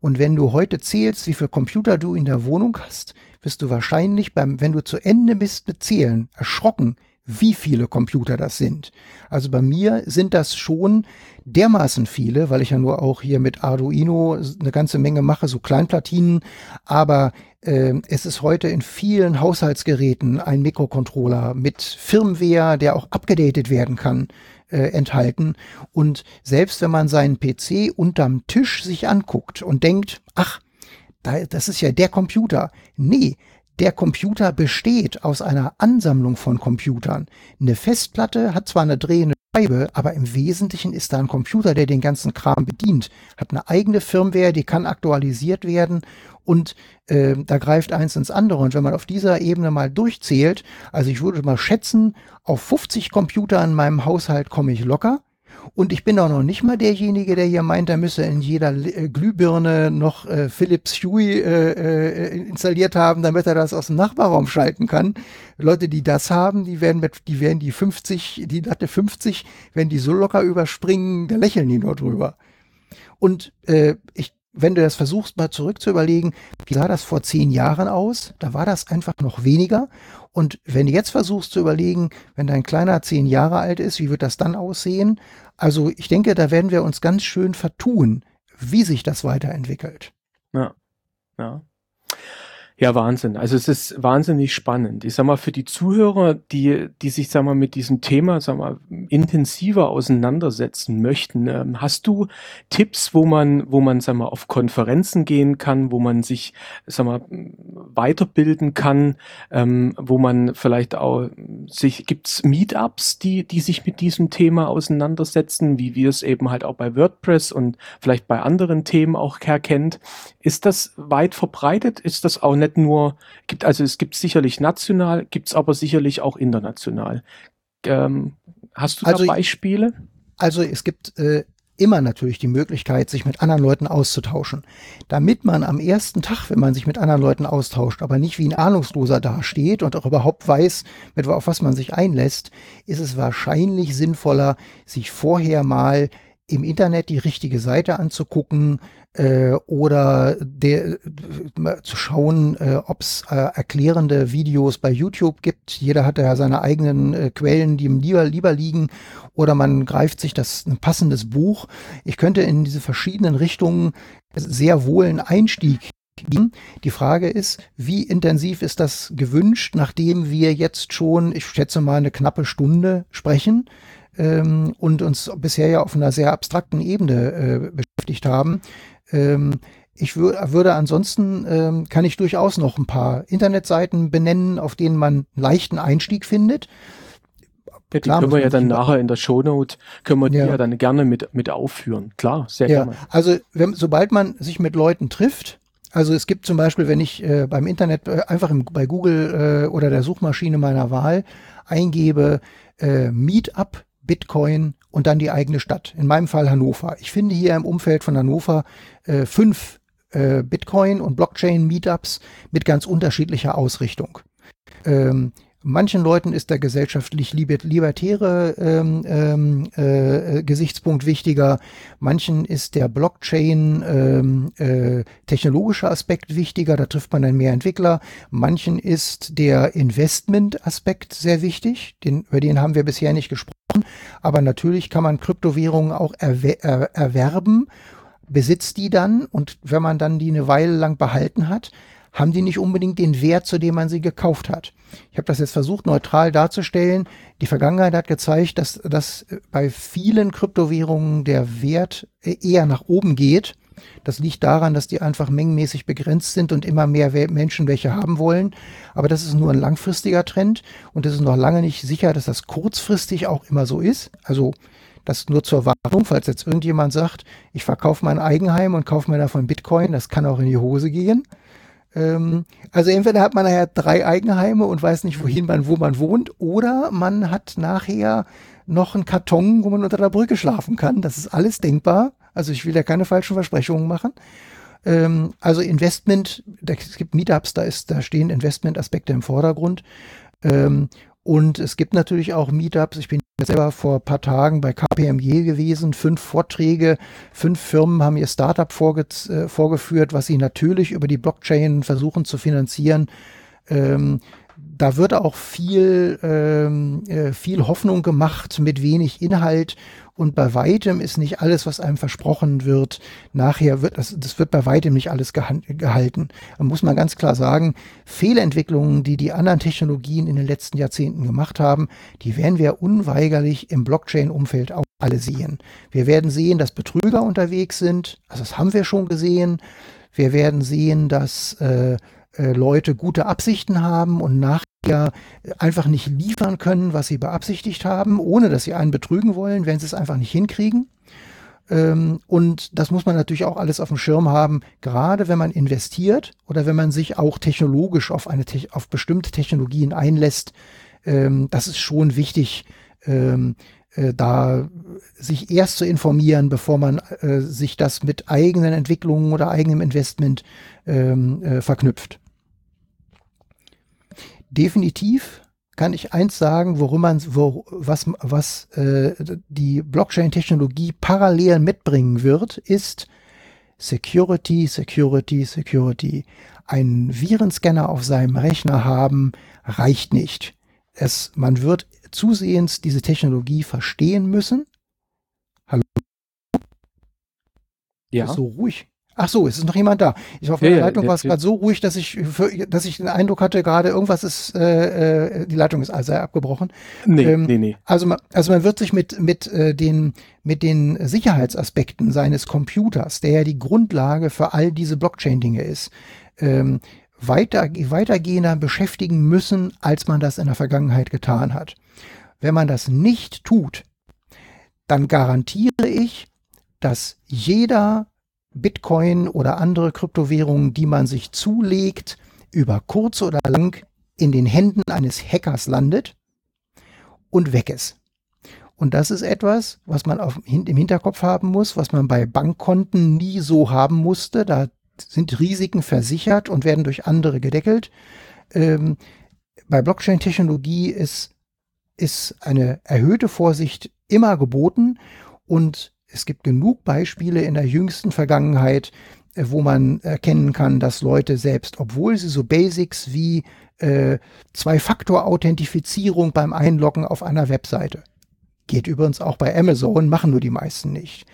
[SPEAKER 4] und wenn du heute zählst, wie viele Computer du in der Wohnung hast, wirst du wahrscheinlich beim, wenn du zu Ende bist mit Zählen, erschrocken, wie viele Computer das sind. Also bei mir sind das schon dermaßen viele, weil ich ja nur auch hier mit Arduino eine ganze Menge mache, so Kleinplatinen. Aber äh, es ist heute in vielen Haushaltsgeräten ein Mikrocontroller mit Firmware, der auch abgedatet werden kann äh, enthalten. Und selbst wenn man seinen PC unterm Tisch sich anguckt und denkt, ach, da, das ist ja der Computer. Nee, der Computer besteht aus einer Ansammlung von Computern. Eine Festplatte hat zwar eine drehende Scheibe, aber im Wesentlichen ist da ein Computer, der den ganzen Kram bedient, hat eine eigene Firmware, die kann aktualisiert werden und äh, da greift eins ins andere. Und wenn man auf dieser Ebene mal durchzählt, also ich würde mal schätzen, auf 50 Computer in meinem Haushalt komme ich locker. Und ich bin auch noch nicht mal derjenige, der hier meint, er müsse in jeder äh, Glühbirne noch äh, Philips Hue äh, äh, installiert haben, damit er das aus dem Nachbarraum schalten kann. Leute, die das haben, die werden mit, die werden die 50, die Latte 50, wenn die so locker überspringen, da lächeln die nur drüber. Und äh, ich wenn du das versuchst, mal zurück zu überlegen, wie sah das vor zehn Jahren aus? Da war das einfach noch weniger. Und wenn du jetzt versuchst zu überlegen, wenn dein Kleiner zehn Jahre alt ist, wie wird das dann aussehen? Also ich denke, da werden wir uns ganz schön vertun, wie sich das weiterentwickelt.
[SPEAKER 2] Ja, ja. Ja, Wahnsinn. Also es ist wahnsinnig spannend. Ich sag mal, für die Zuhörer, die, die sich, sag mal, mit diesem Thema, sag mal, intensiver auseinandersetzen möchten, ähm, hast du Tipps, wo man, wo man, sag mal, auf Konferenzen gehen kann, wo man sich, sag mal, weiterbilden kann, ähm, wo man vielleicht auch sich, gibt's Meetups, die, die sich mit diesem Thema auseinandersetzen, wie wir es eben halt auch bei WordPress und vielleicht bei anderen Themen auch herkennt. Ist das weit verbreitet? Ist das auch nicht nur, gibt, also es gibt sicherlich national, gibt es aber sicherlich auch international. Ähm, hast du also, da Beispiele?
[SPEAKER 4] Also es gibt äh, immer natürlich die Möglichkeit, sich mit anderen Leuten auszutauschen. Damit man am ersten Tag, wenn man sich mit anderen Leuten austauscht, aber nicht wie ein Ahnungsloser dasteht und auch überhaupt weiß, mit, auf was man sich einlässt, ist es wahrscheinlich sinnvoller, sich vorher mal im Internet die richtige Seite anzugucken, äh, oder der, zu schauen, äh, ob es äh, erklärende Videos bei YouTube gibt. Jeder hat ja seine eigenen äh, Quellen, die ihm lieber, lieber liegen. Oder man greift sich das ein passendes Buch. Ich könnte in diese verschiedenen Richtungen sehr wohl einen Einstieg geben. Die Frage ist, wie intensiv ist das gewünscht, nachdem wir jetzt schon, ich schätze mal, eine knappe Stunde sprechen ähm, und uns bisher ja auf einer sehr abstrakten Ebene äh, beschäftigt haben. Ähm, ich wür würde ansonsten, ähm, kann ich durchaus noch ein paar Internetseiten benennen, auf denen man leichten Einstieg findet.
[SPEAKER 2] Ja, die können wir ja dann nachher in der Shownote, können wir die
[SPEAKER 4] Ja.
[SPEAKER 2] ja dann gerne mit, mit aufführen. Klar, sehr
[SPEAKER 4] Ja,
[SPEAKER 2] gerne.
[SPEAKER 4] also wenn, sobald man sich mit Leuten trifft, also es gibt zum Beispiel, wenn ich äh, beim Internet äh, einfach im, bei Google äh, oder der Suchmaschine meiner Wahl eingebe äh, Meetup, Bitcoin und dann die eigene Stadt. In meinem Fall Hannover. Ich finde hier im Umfeld von Hannover äh, fünf äh, Bitcoin und Blockchain Meetups mit ganz unterschiedlicher Ausrichtung. Ähm, manchen Leuten ist der gesellschaftlich liber libertäre ähm, ähm, äh, Gesichtspunkt wichtiger. Manchen ist der Blockchain ähm, äh, technologische Aspekt wichtiger. Da trifft man dann mehr Entwickler. Manchen ist der Investment-Aspekt sehr wichtig. Den, über den haben wir bisher nicht gesprochen. Aber natürlich kann man Kryptowährungen auch erwer er erwerben, besitzt die dann und wenn man dann die eine Weile lang behalten hat, haben die nicht unbedingt den Wert, zu dem man sie gekauft hat. Ich habe das jetzt versucht, neutral darzustellen. Die Vergangenheit hat gezeigt, dass, dass bei vielen Kryptowährungen der Wert eher nach oben geht. Das liegt daran, dass die einfach mengenmäßig begrenzt sind und immer mehr Menschen welche haben wollen. Aber das ist nur ein langfristiger Trend und es ist noch lange nicht sicher, dass das kurzfristig auch immer so ist. Also das nur zur Warnung, falls jetzt irgendjemand sagt, ich verkaufe mein Eigenheim und kaufe mir davon Bitcoin, das kann auch in die Hose gehen. Ähm, also entweder hat man nachher drei Eigenheime und weiß nicht, wohin man, wo man wohnt, oder man hat nachher noch einen Karton, wo man unter der Brücke schlafen kann. Das ist alles denkbar. Also ich will da keine falschen Versprechungen machen. Ähm, also Investment, da, es gibt Meetups, da ist, da stehen Investmentaspekte im Vordergrund. Ähm, und es gibt natürlich auch Meetups. Ich bin selber vor ein paar Tagen bei KPMG gewesen, fünf Vorträge, fünf Firmen haben ihr Startup vorge äh, vorgeführt, was sie natürlich über die Blockchain versuchen zu finanzieren. Ähm, da wird auch viel, ähm, äh, viel Hoffnung gemacht mit wenig Inhalt und bei weitem ist nicht alles, was einem versprochen wird, nachher wird das, das wird bei weitem nicht alles gehalten. Da muss man ganz klar sagen, Fehlentwicklungen, die die anderen Technologien in den letzten Jahrzehnten gemacht haben, die werden wir unweigerlich im Blockchain-Umfeld auch alle sehen. Wir werden sehen, dass Betrüger unterwegs sind, also das haben wir schon gesehen. Wir werden sehen, dass äh, äh, Leute gute Absichten haben und nachher einfach nicht liefern können, was sie beabsichtigt haben, ohne dass sie einen betrügen wollen, wenn sie es einfach nicht hinkriegen. Ähm, und das muss man natürlich auch alles auf dem Schirm haben, gerade wenn man investiert oder wenn man sich auch technologisch auf, eine, auf bestimmte Technologien einlässt. Ähm, das ist schon wichtig, ähm, äh, da sich erst zu informieren, bevor man äh, sich das mit eigenen Entwicklungen oder eigenem Investment äh, verknüpft. Definitiv kann ich eins sagen, worum man, wo, was, was äh, die Blockchain-Technologie parallel mitbringen wird, ist Security, Security, Security. Ein Virenscanner auf seinem Rechner haben reicht nicht. Es, man wird zusehends diese Technologie verstehen müssen. Hallo,
[SPEAKER 2] Ja.
[SPEAKER 4] so ruhig. Ach so, es ist noch jemand da. Ich auf
[SPEAKER 2] Ja,
[SPEAKER 4] der
[SPEAKER 2] ja,
[SPEAKER 4] Leitung
[SPEAKER 2] der-
[SPEAKER 4] war es gerade so ruhig, dass ich, für, dass ich den Eindruck hatte, gerade irgendwas ist, äh, äh, die Leitung ist also abgebrochen.
[SPEAKER 2] Nee,
[SPEAKER 4] ähm,
[SPEAKER 2] nee, nee.
[SPEAKER 4] Also man, also man wird sich mit, mit, äh, den, mit den Sicherheitsaspekten seines Computers, der ja die Grundlage für all diese Blockchain-Dinge ist, ähm, weiter, weitergehender beschäftigen müssen, als man das in der Vergangenheit getan hat. Wenn man das nicht tut, dann garantiere ich, dass jeder Bitcoin oder andere Kryptowährungen, die man sich zulegt, über kurz oder lang in den Händen eines Hackers landet und weg ist. Und das ist etwas, was man auf, im Hinterkopf haben muss, was man bei Bankkonten nie so haben musste. Da sind Risiken versichert und werden durch andere gedeckelt. Ähm, bei Blockchain-Technologie ist, ist eine erhöhte Vorsicht immer geboten und es gibt genug Beispiele in der jüngsten Vergangenheit, äh, wo man erkennen kann, dass Leute selbst, obwohl sie so Basics wie äh, Zwei-Faktor-Authentifizierung beim Einloggen auf einer Webseite, geht übrigens auch bei Amazon, machen nur die meisten nicht,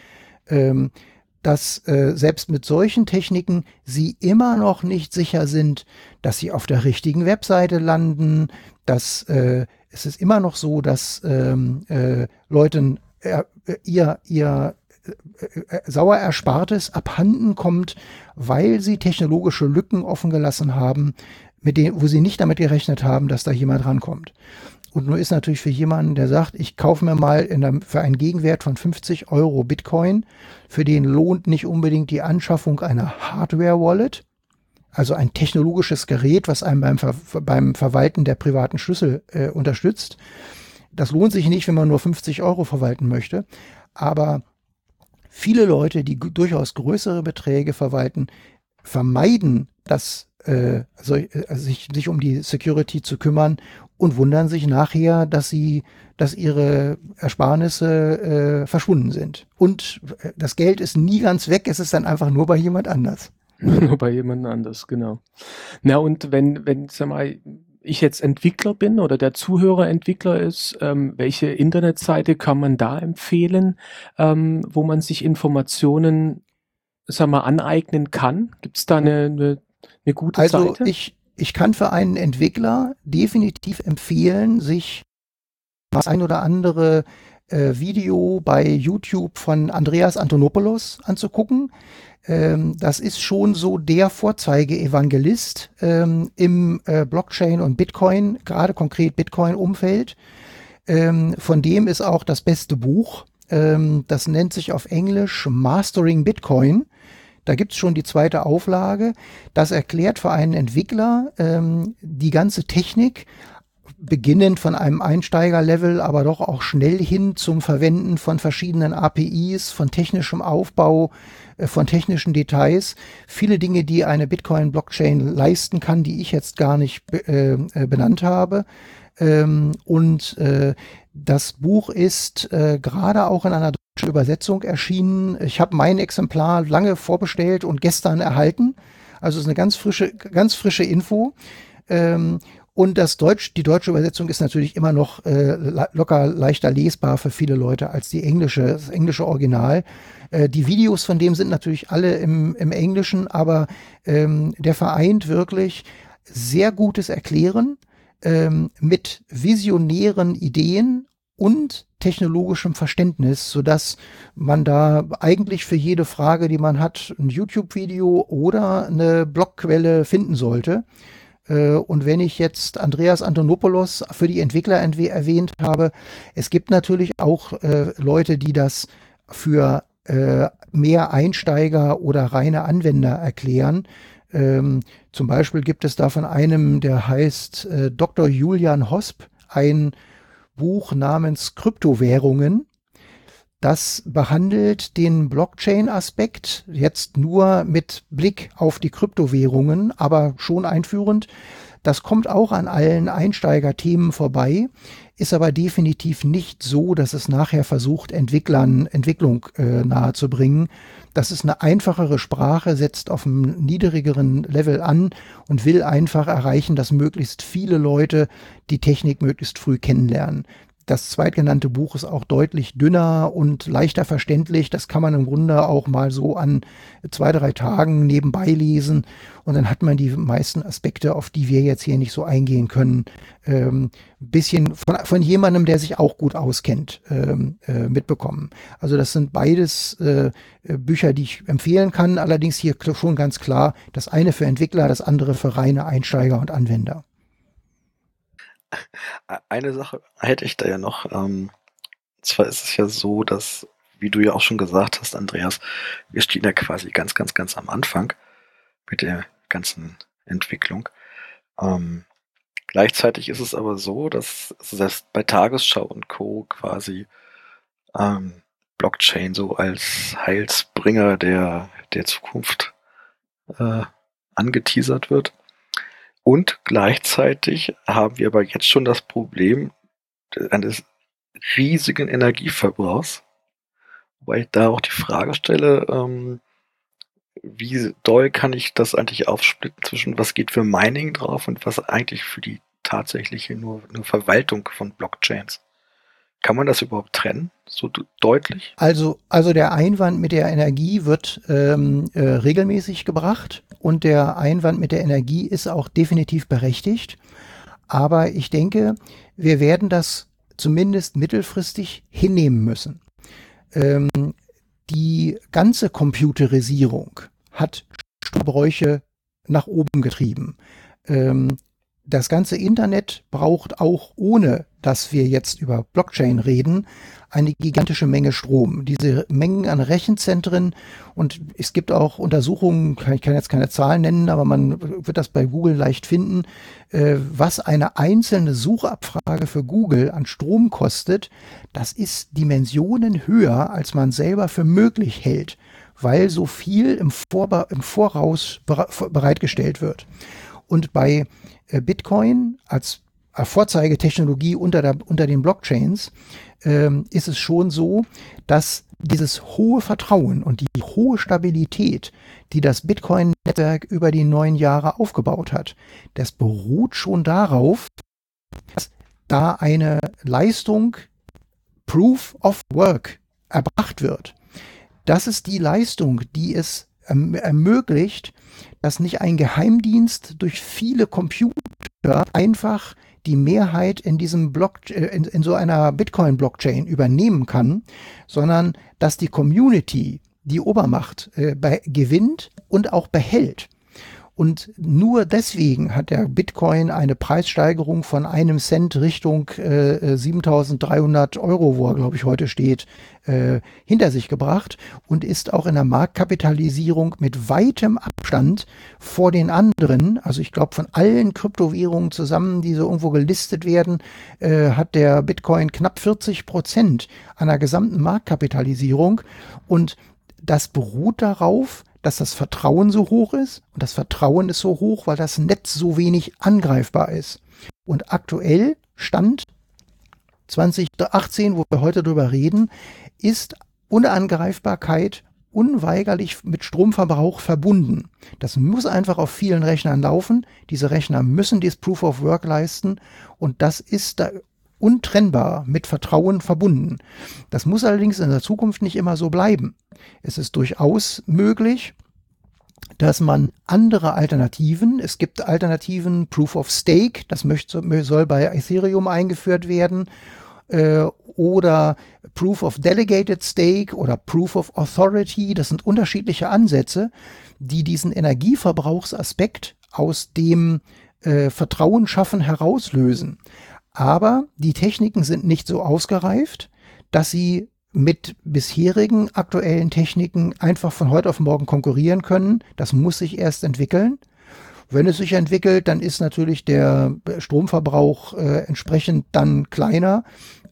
[SPEAKER 4] ähm, dass äh, selbst mit solchen Techniken sie immer noch nicht sicher sind, dass sie auf der richtigen Webseite landen, dass äh, es ist immer noch so, dass ähm, äh, Leuten ihr, ihr äh, äh, sauer Erspartes abhanden kommt, weil sie technologische Lücken offen gelassen haben, mit denen, wo sie nicht damit gerechnet haben, dass da jemand rankommt. Und nur ist natürlich für jemanden, der sagt, ich kaufe mir mal der, für einen Gegenwert von 50 Euro Bitcoin, für den lohnt nicht unbedingt die Anschaffung einer Hardware-Wallet, also ein technologisches Gerät, was einem beim, Ver beim Verwalten der privaten Schlüssel äh, unterstützt. Das lohnt sich nicht, wenn man nur 50 Euro verwalten möchte. Aber viele Leute, die durchaus größere Beträge verwalten, vermeiden das, äh, also, äh, sich, sich um die Security zu kümmern und wundern sich nachher, dass sie, dass ihre Ersparnisse äh, verschwunden sind. Und äh, das Geld ist nie ganz weg, es ist dann einfach nur bei jemand anders.
[SPEAKER 2] Nur bei jemand anders, genau. Na und wenn, wenn, sag mal, ich jetzt Entwickler bin oder der Zuhörer Entwickler ist, ähm, welche Internetseite kann man da empfehlen, ähm, wo man sich Informationen, sag mal, aneignen kann? Gibt es da eine, eine, eine gute
[SPEAKER 4] also
[SPEAKER 2] Seite?
[SPEAKER 4] Also ich, ich kann für einen Entwickler definitiv empfehlen, sich das ein oder andere äh, Video bei YouTube von Andreas Antonopoulos anzugucken. Ähm, das ist schon so der Vorzeige-Evangelist ähm, im äh, Blockchain- und Bitcoin, gerade konkret Bitcoin-Umfeld. Ähm, von dem ist auch das beste Buch. Ähm, das nennt sich auf Englisch Mastering Bitcoin. Da gibt's schon die zweite Auflage. Das erklärt für einen Entwickler ähm, die ganze Technik, beginnend von einem Einsteigerlevel, aber doch auch schnell hin zum Verwenden von verschiedenen APIs, von technischem Aufbau, äh, von technischen Details. Viele Dinge, die eine Bitcoin-Blockchain leisten kann, die ich jetzt gar nicht äh, äh, benannt habe. Ähm, und äh, das Buch ist äh, gerade auch in einer deutschen Übersetzung erschienen. Ich habe mein Exemplar lange vorbestellt und gestern erhalten. Also ist eine ganz frische, ganz frische Info. Ähm, und das Deutsch, die deutsche Übersetzung ist natürlich immer noch äh, locker leichter lesbar für viele Leute als die englische, das englische Original. Äh, die Videos von dem sind natürlich alle im, im Englischen, aber ähm, der vereint wirklich sehr gutes Erklären ähm, mit visionären Ideen und technologischem Verständnis, so dass man da eigentlich für jede Frage, die man hat, ein YouTube-Video oder eine Blogquelle finden sollte. Äh, und wenn ich jetzt Andreas Antonopoulos für die Entwickler erwähnt habe, es gibt natürlich auch äh, Leute, die das für äh, mehr Einsteiger oder reine Anwender erklären. Ähm, zum Beispiel gibt es da von einem, der heißt Dr. Julian Hosp, ein Buch namens Kryptowährungen. Das behandelt den Blockchain-Aspekt jetzt nur mit Blick auf die Kryptowährungen, aber schon einführend. Das kommt auch an allen Einsteigerthemen vorbei, ist aber definitiv nicht so, dass es nachher versucht, Entwicklern Entwicklung äh, nahezubringen. Das ist eine einfachere Sprache, setzt auf einem niedrigeren Level an und will einfach erreichen, dass möglichst viele Leute die Technik möglichst früh kennenlernen. Das zweitgenannte Buch ist auch deutlich dünner und leichter verständlich. Das kann man im Grunde auch mal so an zwei, drei Tagen nebenbei lesen. Und dann hat man die meisten Aspekte, auf die wir jetzt hier nicht so eingehen können, ähm, bisschen von, von jemandem, der sich auch gut auskennt, ähm, äh, mitbekommen. Also das sind beides äh, Bücher, die ich empfehlen kann. Allerdings hier schon ganz klar, das eine für Entwickler, das andere für reine Einsteiger und Anwender.
[SPEAKER 3] Eine Sache hätte ich da ja noch. Ähm, zwar ist es ja so, dass, wie du ja auch schon gesagt hast, Andreas, wir stehen ja quasi ganz, ganz, ganz am Anfang mit der ganzen Entwicklung. Ähm, gleichzeitig ist es aber so, dass selbst bei Tagesschau und Co. quasi ähm, Blockchain so als Heilsbringer der, der Zukunft äh, angeteasert wird. Und gleichzeitig haben wir aber jetzt schon das Problem eines riesigen Energieverbrauchs. Wobei ich da auch die Frage stelle, ähm, wie doll kann ich das eigentlich aufsplitten zwischen was geht für Mining drauf und was eigentlich für die tatsächliche nur, nur Verwaltung von Blockchains? Kann man das überhaupt trennen, so deutlich?
[SPEAKER 4] Also, also der Einwand mit der Energie wird ähm, äh, regelmäßig gebracht und der Einwand mit der Energie ist auch definitiv berechtigt. Aber ich denke, wir werden das zumindest mittelfristig hinnehmen müssen. Ähm, die ganze Computerisierung hat Bräuche nach oben getrieben. Ähm, das ganze Internet braucht auch ohne, dass wir jetzt über Blockchain reden, eine gigantische Menge Strom. Diese Mengen an Rechenzentren und es gibt auch Untersuchungen, ich kann jetzt keine Zahlen nennen, aber man wird das bei Google leicht finden, äh, was eine einzelne Suchabfrage für Google an Strom kostet. Das ist Dimensionen höher, als man selber für möglich hält, weil so viel im, Vorba im Voraus bereitgestellt wird. Und bei Bitcoin als Vorzeigetechnologie unter, der, unter den Blockchains ähm, ist es schon so, dass dieses hohe Vertrauen und die hohe Stabilität, die das Bitcoin-Netzwerk über die neun Jahre aufgebaut hat, das beruht schon darauf, dass da eine Leistung Proof of Work erbracht wird. Das ist die Leistung, die es erm-, ermöglicht, dass nicht ein Geheimdienst durch viele Computer einfach die Mehrheit in diesem Block, äh, in, in so einer Bitcoin-Blockchain übernehmen kann, sondern dass die Community die Obermacht äh, gewinnt und auch behält. Und nur deswegen hat der Bitcoin eine Preissteigerung von einem Cent Richtung äh, 7300 Euro, wo er, glaube ich, heute steht, äh, hinter sich gebracht und ist auch in der Marktkapitalisierung mit weitem Abstand vor den anderen, also ich glaube von allen Kryptowährungen zusammen, die so irgendwo gelistet werden, äh, hat der Bitcoin knapp 40 Prozent der gesamten Marktkapitalisierung. Und das beruht darauf, dass das Vertrauen so hoch ist. Und das Vertrauen ist so hoch, weil das Netz so wenig angreifbar ist. Und aktuell Stand 2018, wo wir heute drüber reden, ist Unangreifbarkeit unweigerlich mit Stromverbrauch verbunden. Das muss einfach auf vielen Rechnern laufen. Diese Rechner müssen dieses Proof of Work leisten und das ist da untrennbar mit Vertrauen verbunden. Das muss allerdings in der Zukunft nicht immer so bleiben. Es ist durchaus möglich, dass man andere Alternativen, es gibt Alternativen, Proof of Stake, das möchte, soll bei Ethereum eingeführt werden, äh, oder Proof of Delegated Stake oder Proof of Authority, das sind unterschiedliche Ansätze, die diesen Energieverbrauchsaspekt aus dem äh, Vertrauen schaffen herauslösen. Aber die Techniken sind nicht so ausgereift, dass sie mit bisherigen aktuellen Techniken einfach von heute auf morgen konkurrieren können. Das muss sich erst entwickeln. Wenn es sich entwickelt, dann ist natürlich der Stromverbrauch äh, entsprechend dann kleiner.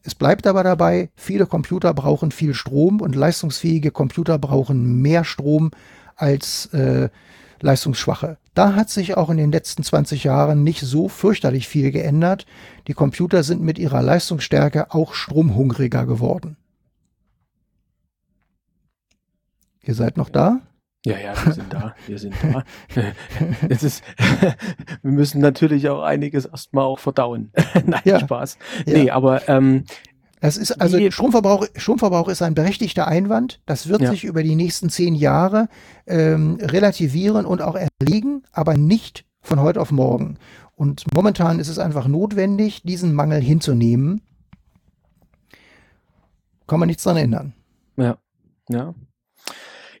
[SPEAKER 4] Es bleibt aber dabei, viele Computer brauchen viel Strom und leistungsfähige Computer brauchen mehr Strom als äh, leistungsschwache. Da hat sich auch in den letzten 20 Jahren nicht so fürchterlich viel geändert. Die Computer sind mit ihrer Leistungsstärke auch stromhungriger geworden. Ihr seid noch da?
[SPEAKER 2] Ja, ja, wir sind da, wir sind da. es ist, wir müssen natürlich auch einiges erstmal auch verdauen. Nein, ja. Spaß. Ja. Nee, aber ähm,
[SPEAKER 4] das ist also Stromverbrauch, Stromverbrauch ist ein berechtigter Einwand. Das wird ja. sich über die nächsten zehn Jahre ähm, relativieren und auch erlegen, aber nicht von heute auf morgen. Und momentan ist es einfach notwendig, diesen Mangel hinzunehmen. Kann man nichts dran ändern.
[SPEAKER 2] Ja, ja.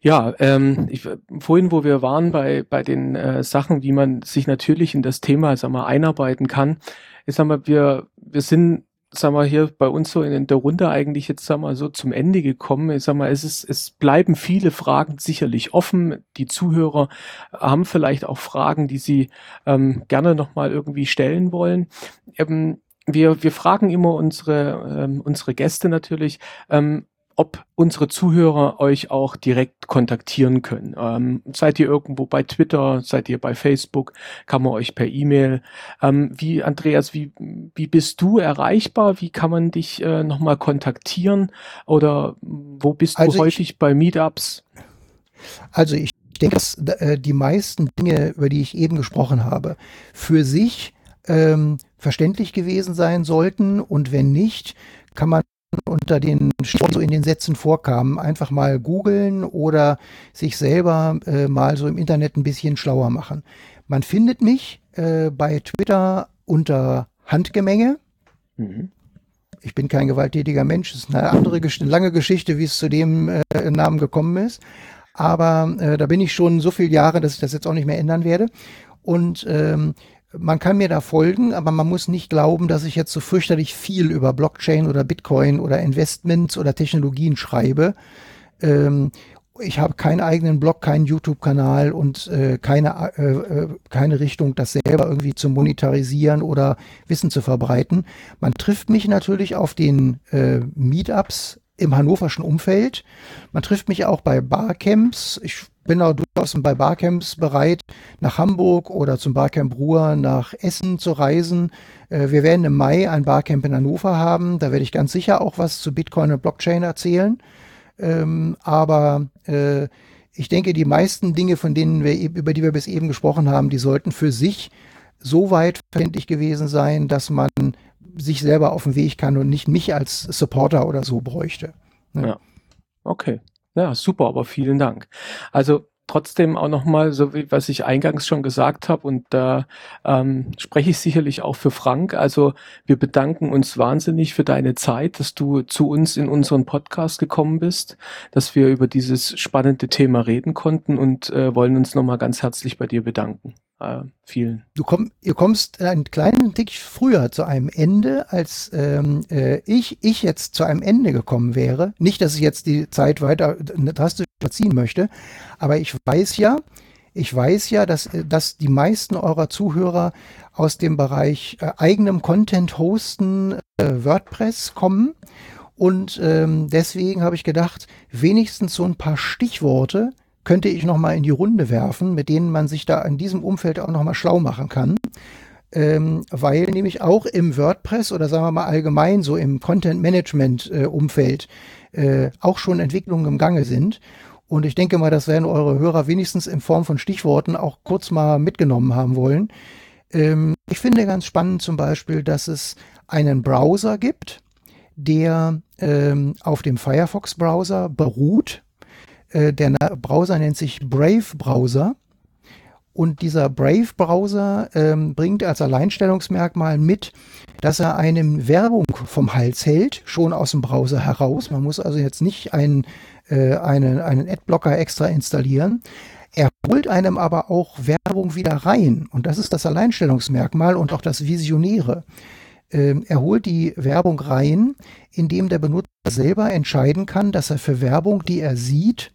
[SPEAKER 2] Ja, ähm, ich, vorhin, wo wir waren bei, bei den äh, Sachen, wie man sich natürlich in das Thema sag mal, einarbeiten kann, ich sag mal, wir, wir sind sag mal, hier bei uns so in der Runde eigentlich jetzt, sag mal, so zum Ende gekommen. Ich sag mal, es ist, es bleiben viele Fragen sicherlich offen. Die Zuhörer haben vielleicht auch Fragen, die sie ähm, gerne nochmal irgendwie stellen wollen. Ähm, wir, wir fragen immer unsere, ähm, unsere Gäste natürlich, ähm, ob unsere Zuhörer euch auch direkt kontaktieren können. Ähm, seid ihr irgendwo bei Twitter, seid ihr bei Facebook, kann man euch per E-Mail. Ähm, wie, Andreas, wie, wie bist du erreichbar? Wie kann man dich äh, nochmal kontaktieren? Oder wo bist also du häufig bei Meetups?
[SPEAKER 4] Also ich denke, dass äh, die meisten Dinge, über die ich eben gesprochen habe, für sich ähm, verständlich gewesen sein sollten und wenn nicht, kann man unter den so in den Sätzen vorkamen, einfach mal googeln oder sich selber äh, mal so im Internet ein bisschen schlauer machen. Man findet mich äh, bei Twitter unter Handgemenge. Mhm. Ich bin kein gewalttätiger Mensch, das ist eine andere eine lange Geschichte, wie es zu dem äh, Namen gekommen ist. Aber äh, da bin ich schon so viele Jahre, dass ich das jetzt auch nicht mehr ändern werde. Und ähm, man kann mir da folgen, aber man muss nicht glauben, dass ich jetzt so fürchterlich viel über Blockchain oder Bitcoin oder Investments oder Technologien schreibe. Ähm, ich habe keinen eigenen Blog, keinen YouTube-Kanal und äh, keine, äh, äh, keine Richtung, das selber irgendwie zu monetarisieren oder Wissen zu verbreiten. Man trifft mich natürlich auf den äh, Meetups im hannoverschen Umfeld. Man trifft mich auch bei Barcamps. Ich bin auch durchaus bei Barcamps bereit, nach Hamburg oder zum Barcamp Ruhr nach Essen zu reisen. Äh, wir werden im Mai ein Barcamp in Hannover haben. Da werde ich ganz sicher auch was zu Bitcoin und Blockchain erzählen. Ähm, aber äh, ich denke, die meisten Dinge, von denen wir, über die wir bis eben gesprochen haben, die sollten für sich so weit verständlich gewesen sein, dass man sich selber auf den Weg kann und nicht mich als Supporter oder so bräuchte.
[SPEAKER 2] Ne? Ja. Okay. Ja, super, aber vielen Dank. Also trotzdem auch nochmal, so wie was ich eingangs schon gesagt habe, und da ähm, spreche ich sicherlich auch für Frank. Also wir bedanken uns wahnsinnig für deine Zeit, dass du zu uns in unseren Podcast gekommen bist, dass wir über dieses spannende Thema reden konnten und äh, wollen uns nochmal ganz herzlich bei dir bedanken äh, vielen.
[SPEAKER 4] Du komm, ihr kommst einen kleinen Tick früher zu einem Ende, als ähm, äh, ich, ich jetzt zu einem Ende gekommen wäre. Nicht, dass ich jetzt die Zeit weiter drastisch verziehen möchte, aber ich weiß ja, ich weiß ja, dass, dass die meisten eurer Zuhörer aus dem Bereich äh, eigenem Content hosten, äh, WordPress kommen. Und ähm, deswegen habe ich gedacht, wenigstens so ein paar Stichworte, könnte ich noch mal in die Runde werfen, mit denen man sich da in diesem Umfeld auch noch mal schlau machen kann. Ähm, weil nämlich auch im WordPress oder sagen wir mal allgemein so im Content Management äh, äh, auch schon Entwicklungen im Gange sind. Und ich denke mal, das werden eure Hörer wenigstens in Form von Stichworten auch kurz mal mitgenommen haben wollen. Ähm, ich finde ganz spannend zum Beispiel, dass es einen Browser gibt, der ähm, auf dem Firefox-Browser beruht der Browser nennt sich Brave Browser. Und dieser Brave Browser ähm, bringt als Alleinstellungsmerkmal mit, dass er einem Werbung vom Hals hält, schon aus dem Browser heraus. Man muss also jetzt nicht einen, äh, einen, einen Adblocker extra installieren. Er holt einem aber auch Werbung wieder rein. Und das ist das Alleinstellungsmerkmal und auch das Visionäre. Ähm, er holt die Werbung rein, indem der Benutzer selber entscheiden kann, dass er für Werbung, die er sieht,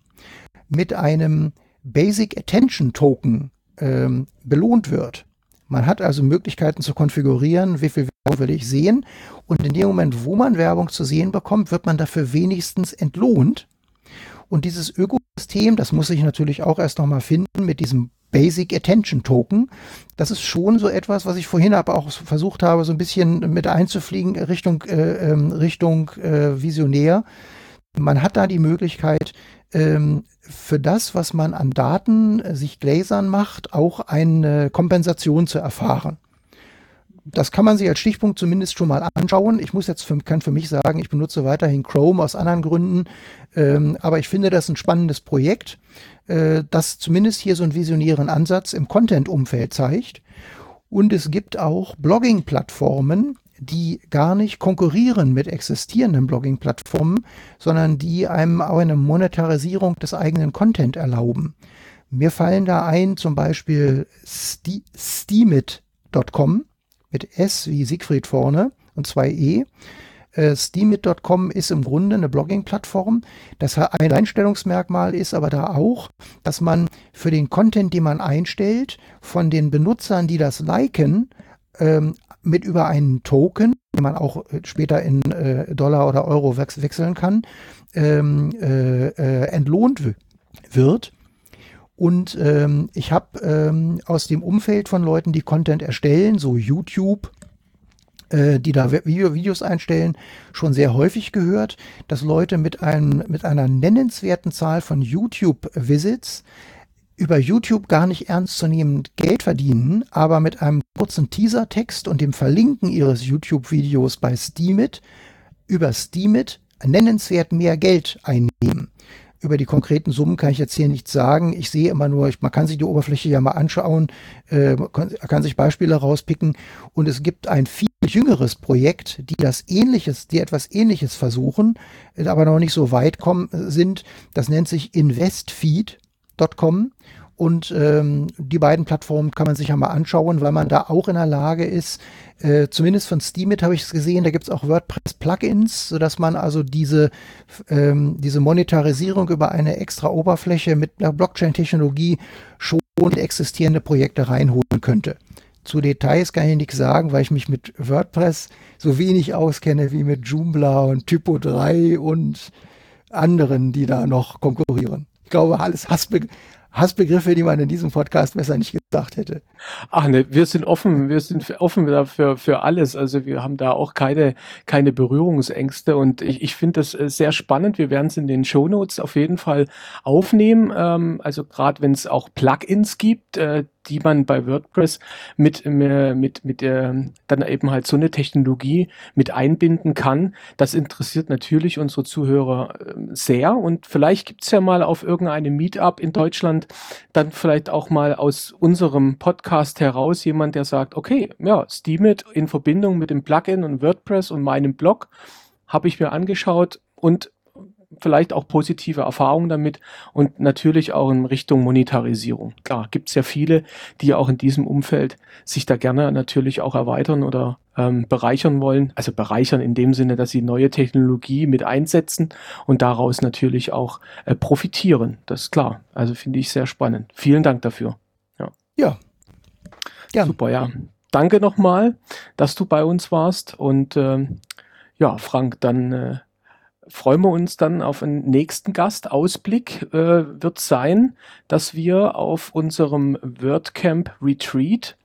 [SPEAKER 4] mit einem Basic Attention Token ähm, belohnt wird. Man hat also Möglichkeiten zu konfigurieren, wie viel Werbung will ich sehen. Und in dem Moment, wo man Werbung zu sehen bekommt, wird man dafür wenigstens entlohnt. Und dieses Ökosystem, das muss ich natürlich auch erst nochmal finden mit diesem Basic Attention Token. Das ist schon so etwas, was ich vorhin aber auch versucht habe, so ein bisschen mit einzufliegen Richtung, äh, ähm, Richtung äh, Visionär. Man hat da die Möglichkeit, ähm, für das, was man an Daten äh, sich gläsern macht, auch eine Kompensation zu erfahren. Das kann man sich als Stichpunkt zumindest schon mal anschauen. Ich muss jetzt für, kann für mich sagen, ich benutze weiterhin Chrome aus anderen Gründen, ähm, aber ich finde das ein spannendes Projekt, äh, das zumindest hier so einen visionären Ansatz im Content-Umfeld zeigt. Und es gibt auch Blogging-Plattformen, die gar nicht konkurrieren mit existierenden Blogging-Plattformen, sondern die einem auch eine Monetarisierung des eigenen Content erlauben. Mir fallen da ein zum Beispiel Steamit.com mit S wie Siegfried vorne und zwei E. Äh, Steamit.com ist im Grunde eine Blogging-Plattform. Das ein Einstellungsmerkmal ist aber da auch, dass man für den Content, den man einstellt, von den Benutzern, die das liken, ähm, mit über einen Token, den man auch äh, später in äh, Dollar oder Euro wech wechseln kann, ähm, äh, äh, entlohnt wird. Und ähm, ich habe ähm, aus dem Umfeld von Leuten, die Content erstellen, so YouTube, äh, die da Video, Videos einstellen, schon sehr häufig gehört, dass Leute mit, einem, mit einer nennenswerten Zahl von YouTube-Visits über YouTube gar nicht ernstzunehmend Geld verdienen, aber mit einem kurzen Teasertext und dem Verlinken ihres YouTube-Videos bei Steemit über Steemit nennenswert mehr Geld einnehmen. Über die konkreten Summen kann ich jetzt hier nichts sagen. Ich sehe immer nur, man kann sich die Oberfläche ja mal anschauen, äh, kann, sich Beispiele rauspicken. Und es gibt ein viel jüngeres Projekt, die das Ähnliches, die etwas Ähnliches versuchen, aber noch nicht so weit kommen sind. Das nennt sich investfeed.com Und ähm, die beiden Plattformen kann man sich ja mal anschauen, weil man da auch in der Lage ist, äh, zumindest von Steemit habe ich es gesehen, da gibt es auch WordPress-Plugins, sodass man also diese, ähm, diese Monetarisierung über eine extra Oberfläche mit einer Blockchain-Technologie schon existierende Projekte reinholen könnte. Zu Details kann ich nichts sagen, weil ich mich mit WordPress so wenig auskenne wie mit Joomla und Typo 3 und anderen, die da noch konkurrieren. Ich glaube, alles Hassbe Hassbegriffe, die man in diesem Podcast besser nicht gesagt hätte.
[SPEAKER 2] Ach ne, wir sind offen, wir sind offen dafür für alles. Also wir haben da auch keine, keine Berührungsängste und ich, ich finde das äh, sehr spannend. Wir werden es in den Show Notes auf jeden Fall aufnehmen. Ähm, also gerade wenn es auch Plugins gibt, äh, die man bei WordPress mit, äh, mit, mit äh, dann eben halt so eine Technologie mit einbinden kann. Das interessiert natürlich unsere Zuhörer äh, sehr und vielleicht gibt's ja mal auf irgendeinem Meetup in Deutschland dann vielleicht auch mal aus unserem Podcast heraus jemand, der sagt, okay, ja, Steemit in Verbindung mit dem Plugin und WordPress und meinem Blog habe ich mir angeschaut und vielleicht auch positive Erfahrungen damit und natürlich auch in Richtung Monetarisierung. Klar, gibt es ja viele, die auch in diesem Umfeld sich da gerne natürlich auch erweitern oder ähm, bereichern wollen. Also bereichern in dem Sinne, dass sie neue Technologie mit einsetzen und daraus natürlich auch äh, profitieren. Das ist klar. Also finde ich sehr spannend. Vielen Dank dafür. Ja.
[SPEAKER 4] Ja.
[SPEAKER 2] ja. Super, ja. Danke nochmal, dass du bei uns warst und ähm, ja, Frank, dann äh, freuen wir uns dann auf einen nächsten Gast. Ausblick äh, wird sein, dass wir auf unserem WordCamp Retreat,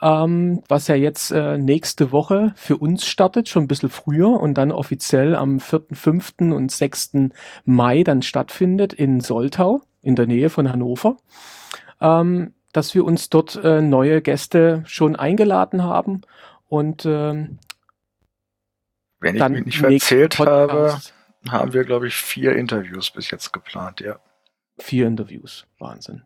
[SPEAKER 2] ähm, was ja jetzt äh, nächste Woche für uns startet, schon ein bisschen früher und dann offiziell am 4., 5. und 6. Mai dann stattfindet in Soltau, in der Nähe von Hannover. Ähm, dass wir uns dort äh, neue Gäste schon eingeladen haben und ähm,
[SPEAKER 3] wenn ich mich nicht verzählt Podcast, habe, haben wir, glaube ich, vier Interviews bis jetzt geplant, ja.
[SPEAKER 2] Vier Interviews, Wahnsinn.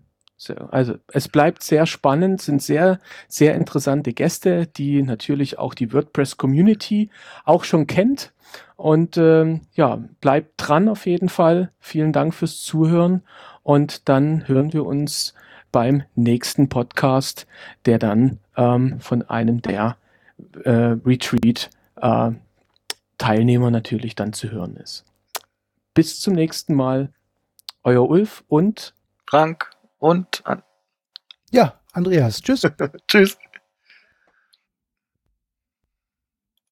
[SPEAKER 2] Also es bleibt sehr spannend, sind sehr, sehr interessante Gäste, die natürlich auch die WordPress-Community auch schon kennt. Und ähm, ja, bleibt dran auf jeden Fall. Vielen Dank fürs Zuhören. Und dann hören wir uns beim nächsten Podcast, der dann ähm, von einem der äh, Retreat äh, Teilnehmer natürlich dann zu hören ist. Bis zum nächsten Mal. Euer Ulf und
[SPEAKER 3] Frank und
[SPEAKER 4] An ja, Andreas. Tschüss.
[SPEAKER 3] Tschüss.